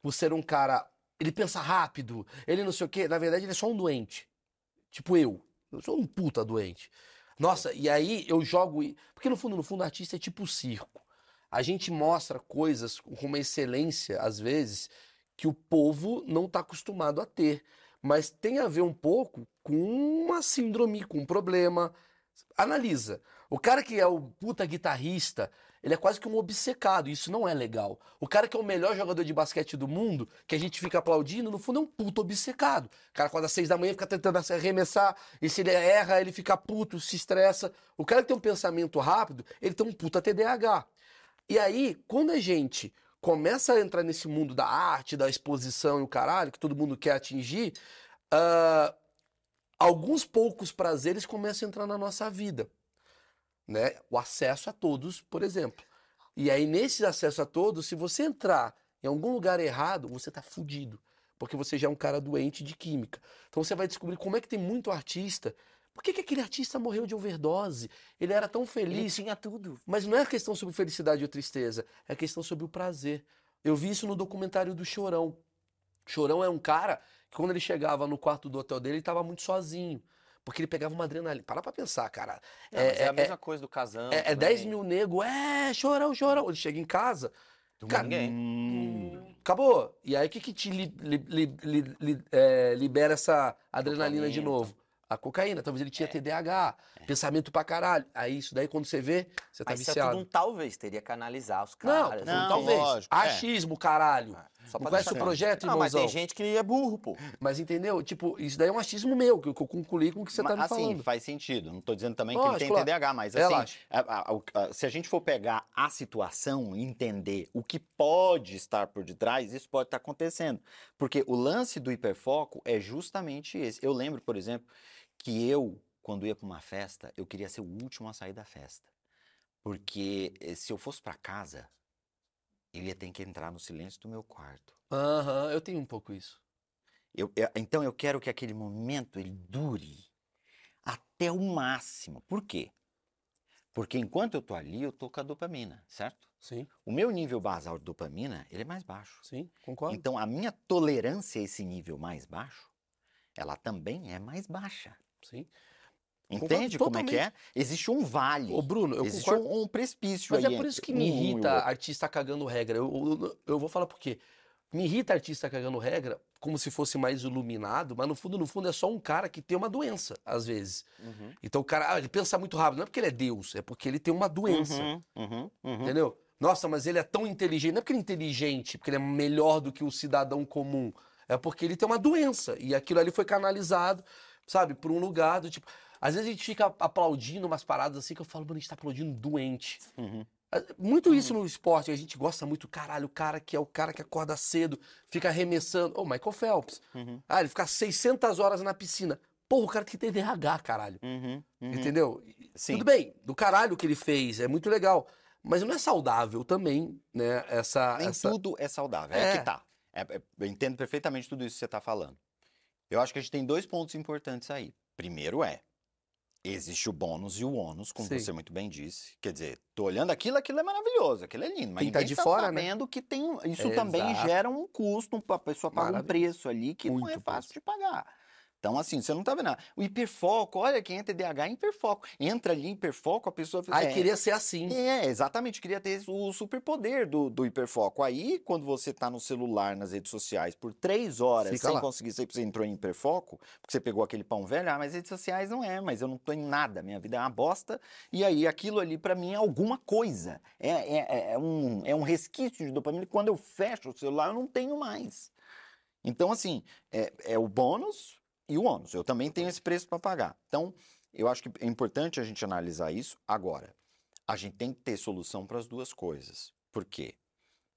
por ser um cara, ele pensa rápido, ele não sei o quê, na verdade ele é só um doente. Tipo eu. Eu sou um puta doente. Nossa, e aí eu jogo. Porque no fundo, no fundo, artista é tipo circo. A gente mostra coisas com uma excelência, às vezes, que o povo não está acostumado a ter. Mas tem a ver um pouco com uma síndrome, com um problema. Analisa. O cara que é o puta guitarrista, ele é quase que um obcecado. Isso não é legal. O cara que é o melhor jogador de basquete do mundo, que a gente fica aplaudindo, no fundo é um puta obcecado. O cara acorda às seis da manhã, fica tentando se arremessar, e se ele erra, ele fica puto, se estressa. O cara que tem um pensamento rápido, ele tem um puta TDAH. E aí, quando a gente começa a entrar nesse mundo da arte, da exposição e o caralho, que todo mundo quer atingir, ah, alguns poucos prazeres começam a entrar na nossa vida. Né? O acesso a todos, por exemplo. E aí, nesse acesso a todos, se você entrar em algum lugar errado, você tá fudido. Porque você já é um cara doente de química. Então você vai descobrir como é que tem muito artista. Por que, que aquele artista morreu de overdose? Ele era tão Ele feliz. tinha tudo. Mas não é questão sobre felicidade ou tristeza, é questão sobre o prazer. Eu vi isso no documentário do Chorão. Chorão é um cara que quando ele chegava no quarto do hotel dele, ele estava muito sozinho. Porque ele pegava uma adrenalina. Para pra pensar, cara. Não, mas é, a mesma coisa do casão. É, é também. 10 mil nego, é, chorão, chorão. Ele chega em casa, cara, Ninguém. hum, acabou. E aí o que que te li- li- li- é, libera essa adrenalina de novo? A cocaína. Talvez ele tinha TDAH, pensamento pra caralho. Aí isso daí quando você vê, você tá Mas isso é viciado. tudo um talvez. Teria que analisar os Não, caras. não, talvez. lógico, é. Achismo, caralho. Só não pra conhece o projeto, Ah, mas irmãozão. tem gente que é burro, pô. Mas entendeu? Tipo, isso daí é um achismo meu, que eu, que concluí com o que você tá Mas, me assim, falando. faz sentido. Não tô dizendo também que Lógico, ele tem claro. TDAH, mas assim, a- a- a- a- se a gente for pegar a situação e entender o que pode estar por detrás, isso pode estar acontecendo. Porque o lance do hiperfoco é justamente esse. Eu lembro, por exemplo, que eu, quando ia para uma festa, eu queria ser o último a sair da festa. Porque eh, se eu fosse para casa, eu ia ter que entrar no silêncio do meu quarto. Aham, eu tenho um pouco isso. Eu- eu- então eu quero que aquele momento ele dure até o máximo. Por quê? Porque enquanto eu tô ali, eu tô com a dopamina, certo? Sim, O meu nível basal de dopamina, ele é mais baixo. sim, concordo. Então a minha tolerância a esse nível mais baixo, ela também é mais baixa. Sim. Entende como é que é? Existe um vale. Ô, Bruno, eu Existe concordo. um, um precipício Mas é por isso que me um irrita artista cagando regra. Eu, eu, eu vou falar por quê. Me irrita artista cagando regra como se fosse mais iluminado, mas no fundo, no fundo, é só um cara que tem uma doença, às vezes. Então o cara, ah, ele pensa muito rápido. Não é porque ele é Deus, é porque ele tem uma doença. Uhum, uhum, uhum. Entendeu? Nossa, mas ele é tão inteligente. Não é porque ele é inteligente, porque ele é melhor do que o cidadão comum. É porque ele tem uma doença. E aquilo ali foi canalizado, sabe, por um lugar do tipo. Às vezes a gente fica aplaudindo umas paradas assim que eu falo, mano, a gente tá aplaudindo doente. Uhum. Ah, Muito isso no esporte, a gente gosta muito, caralho, o cara que é o cara que acorda cedo, fica arremessando. Ô, Michael Phelps. Uhum. Ah, ele fica 600 horas na piscina. Porra, o cara tem TDAH, caralho. Uhum, uhum. Entendeu? Sim. Tudo bem, do caralho que ele fez, é muito legal. Mas não é saudável também, né? Essa. Nem essa... tudo é saudável. É, É. que tá. É- é- eu entendo perfeitamente tudo isso que você está falando. Eu acho que a gente tem dois pontos importantes aí. Primeiro é, existe o bônus e o ônus, como Sim. você muito bem disse. Quer dizer, tô olhando aquilo, aquilo é maravilhoso, aquilo é lindo. Mas Quem tá de tá fora, né? sabendo que tem, um- isso Exato. também gera um custo, a pessoa paga um Maravilha. preço ali que não é Muito fácil de pagar. Então, assim, você não tá vendo nada. O hiperfoco, olha, quem é TDAH é hiperfoco. Entra ali em hiperfoco, a pessoa... Ai, é, queria ser assim. é, exatamente, queria ter o superpoder do, do hiperfoco. Aí, quando você tá no celular, nas redes sociais, por três horas, Fica sem lá. conseguir, você entrou em hiperfoco, porque você pegou aquele pão velho, ah, mas redes sociais não é, mas eu não tô em nada, minha vida é uma bosta, e aí aquilo ali pra mim é alguma coisa, é, é, é um, é um resquício de dopamina, quando eu fecho o celular eu não tenho mais. Então, assim, é, é o bônus e o ônus. Eu também tenho esse preço para pagar. Então, eu acho que é importante a gente analisar isso. Agora, a gente tem que ter solução para as duas coisas. Por quê?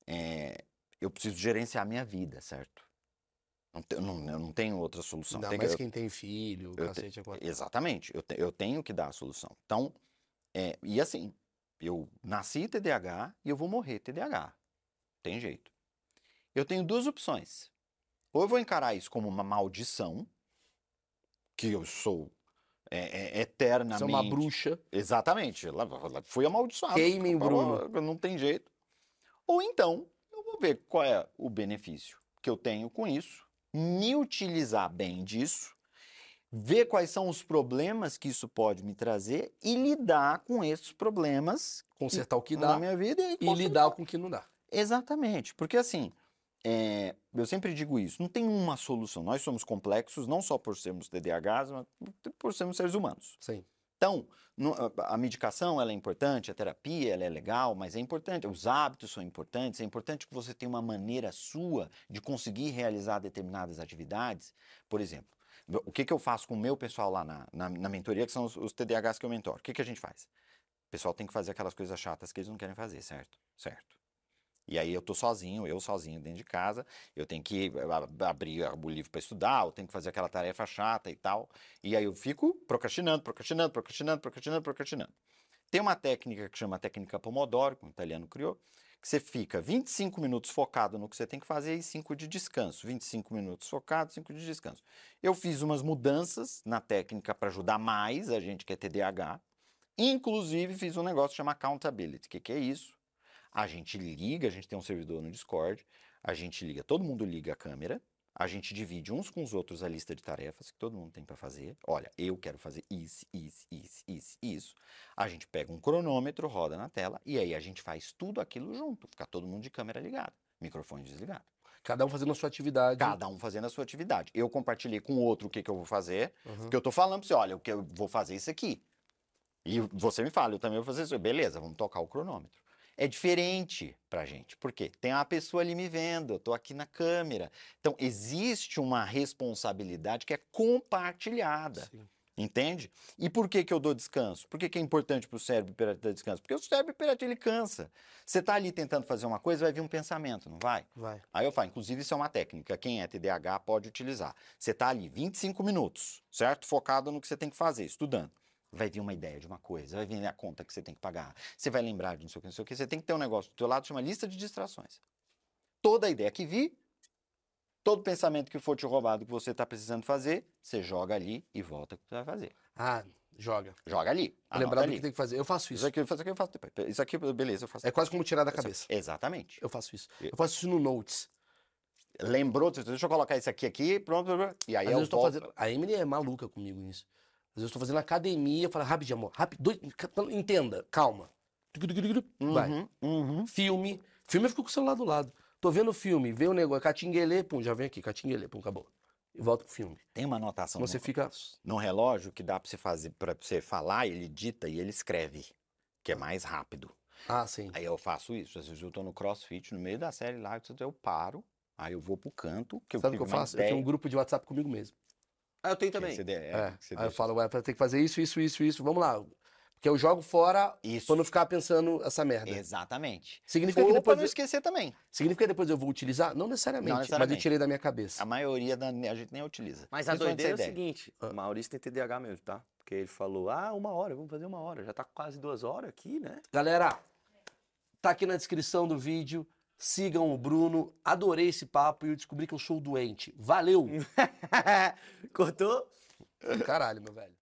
É, eu preciso gerenciar a minha vida, certo? Não te- eu, não, eu não tenho outra solução. Ainda Tem que- mais eu- quem tem filho, eu cacete, é quatro. Exatamente, eu, te- eu tenho que dar a solução. Então, é, e assim, eu nasci TDAH e eu vou morrer TDAH. Tem jeito. Eu tenho duas opções. Ou eu vou encarar isso como uma maldição, que eu sou é, é, eternamente. Você é uma bruxa. Exatamente. Lá, lá fui amaldiçoado. Queimem, Bruno. Não tem jeito. Ou então, eu vou ver qual é o benefício que eu tenho com isso, me utilizar bem disso, ver quais são os problemas que isso pode me trazer e lidar com esses problemas Consertar o que na dá minha vida e, e lidar com o que não dá. Exatamente, porque assim, é, eu sempre digo isso, não tem uma solução. Nós somos complexos não só por sermos TDAHs, mas por sermos seres humanos. Sim. Então, a medicação ela é importante, a terapia ela é legal, mas é importante, os hábitos são importantes, é importante que você tenha uma maneira sua de conseguir realizar determinadas atividades. Por exemplo, o que, que eu faço com o meu pessoal lá na, na, na mentoria, que são os, os TDAHs que eu mentoro? O que, que a gente faz? O pessoal tem que fazer aquelas coisas chatas que eles não querem fazer, certo? Certo. E aí eu tô sozinho, eu sozinho dentro de casa, eu tenho que abrir o livro para estudar, eu tenho que fazer aquela tarefa chata e tal. E aí eu fico procrastinando, procrastinando, procrastinando, procrastinando, procrastinando. Tem uma técnica que chama técnica Pomodoro, que um italiano criou, que você fica 25 minutos focado no que você tem que fazer e 5 de descanso. 25 minutos focado, 5 de descanso. Eu fiz umas mudanças na técnica para ajudar mais a gente que é TDAH. Inclusive fiz um negócio que chama accountability. O que, que é isso? A gente liga, a gente tem um servidor no Discord, a gente liga, todo mundo liga a câmera, a gente divide uns com os outros a lista de tarefas que todo mundo tem para fazer. Olha, eu quero fazer isso, isso, isso, isso, isso. A gente pega um cronômetro, roda na tela e aí a gente faz tudo aquilo junto, fica todo mundo de câmera ligada, microfone desligado. Cada um fazendo a sua atividade. Cada um fazendo a sua atividade. Eu compartilhei com o outro o que, que eu vou fazer, Uhum. porque eu tô falando pra você, olha, o que eu vou fazer isso aqui. E você me fala, eu também vou fazer isso. Beleza, vamos tocar o cronômetro. É diferente pra gente, porque tem uma pessoa ali me vendo, eu tô aqui na câmera. Então, existe uma responsabilidade que é compartilhada. Sim. Entende? E por que, que eu dou descanso? Por que, que é importante para o cérebro hiperativo dar descanso? Porque o cérebro hiperativo ele cansa. Você está ali tentando fazer uma coisa, vai vir um pensamento, não vai? Vai. Aí eu falo, inclusive isso é uma técnica, quem é TDAH pode utilizar. Você está ali 25 minutos, certo? Focado no que você tem que fazer, estudando. Vai vir uma ideia de uma coisa, vai vir a conta que você tem que pagar, você vai lembrar de não sei o que, não sei o que. Você tem que ter um negócio do teu lado, chama lista de distrações. Toda ideia que vir, todo pensamento que for te roubado que você está precisando fazer, você joga ali e volta o que você vai fazer. Ah, joga. Joga ali. Lembrar do que tem que fazer. Eu faço Isso isso. aqui, isso aqui eu faço depois. Isso aqui, beleza, eu faço É quase como tirar da cabeça. Exatamente. Eu faço isso. Eu- faço isso no Notes. Lembrou, deixa eu colocar isso aqui aqui, pronto, pronto, e aí Às eu eu tô volto. fazendo. A Emily é maluca comigo nisso. Às vezes eu tô fazendo academia, eu falo, rapidinho, amor, rápido, entenda, calma. Vai. Uhum, uhum. Filme. Filme eu fico com o celular do lado. Tô vendo o filme, vê o negócio, catinguelê, pum, já vem aqui, catinguelê, pum, acabou. E volto pro filme. Tem uma anotação Você no, fica. no relógio que dá pra você fazer, para você falar, ele dita e ele escreve, que é mais rápido. Ah, sim. Aí eu faço isso, às vezes eu tô no crossfit, no meio da série lá, eu paro, aí eu vou pro canto, que Sabe o que eu faço? Eu tenho um ideia, grupo de WhatsApp comigo mesmo. Ah, eu tenho que também. você é, É. que você Aí eu deixa- falo, ué, tem que fazer isso, isso, isso, isso. Vamos lá. Porque eu jogo fora Isso. pra não ficar pensando essa merda. Exatamente. Significa que, Ou pra depois não eu... esquecer também. Significa que depois eu vou utilizar? Não necessariamente, Não mas eu necessariamente. tirei da minha cabeça. A maioria da, a gente nem utiliza. Mas a Principalmente doideira é o essa seguinte, o Maurício tem TDAH mesmo, tá? Porque ele falou, ah, uma hora, vamos fazer uma hora. Já tá quase duas horas aqui, né? Galera, tá aqui na descrição do vídeo. Sigam o Bruno. Adorei esse papo e eu descobri que eu sou doente. Valeu! (laughs) Cortou? Caralho, meu velho.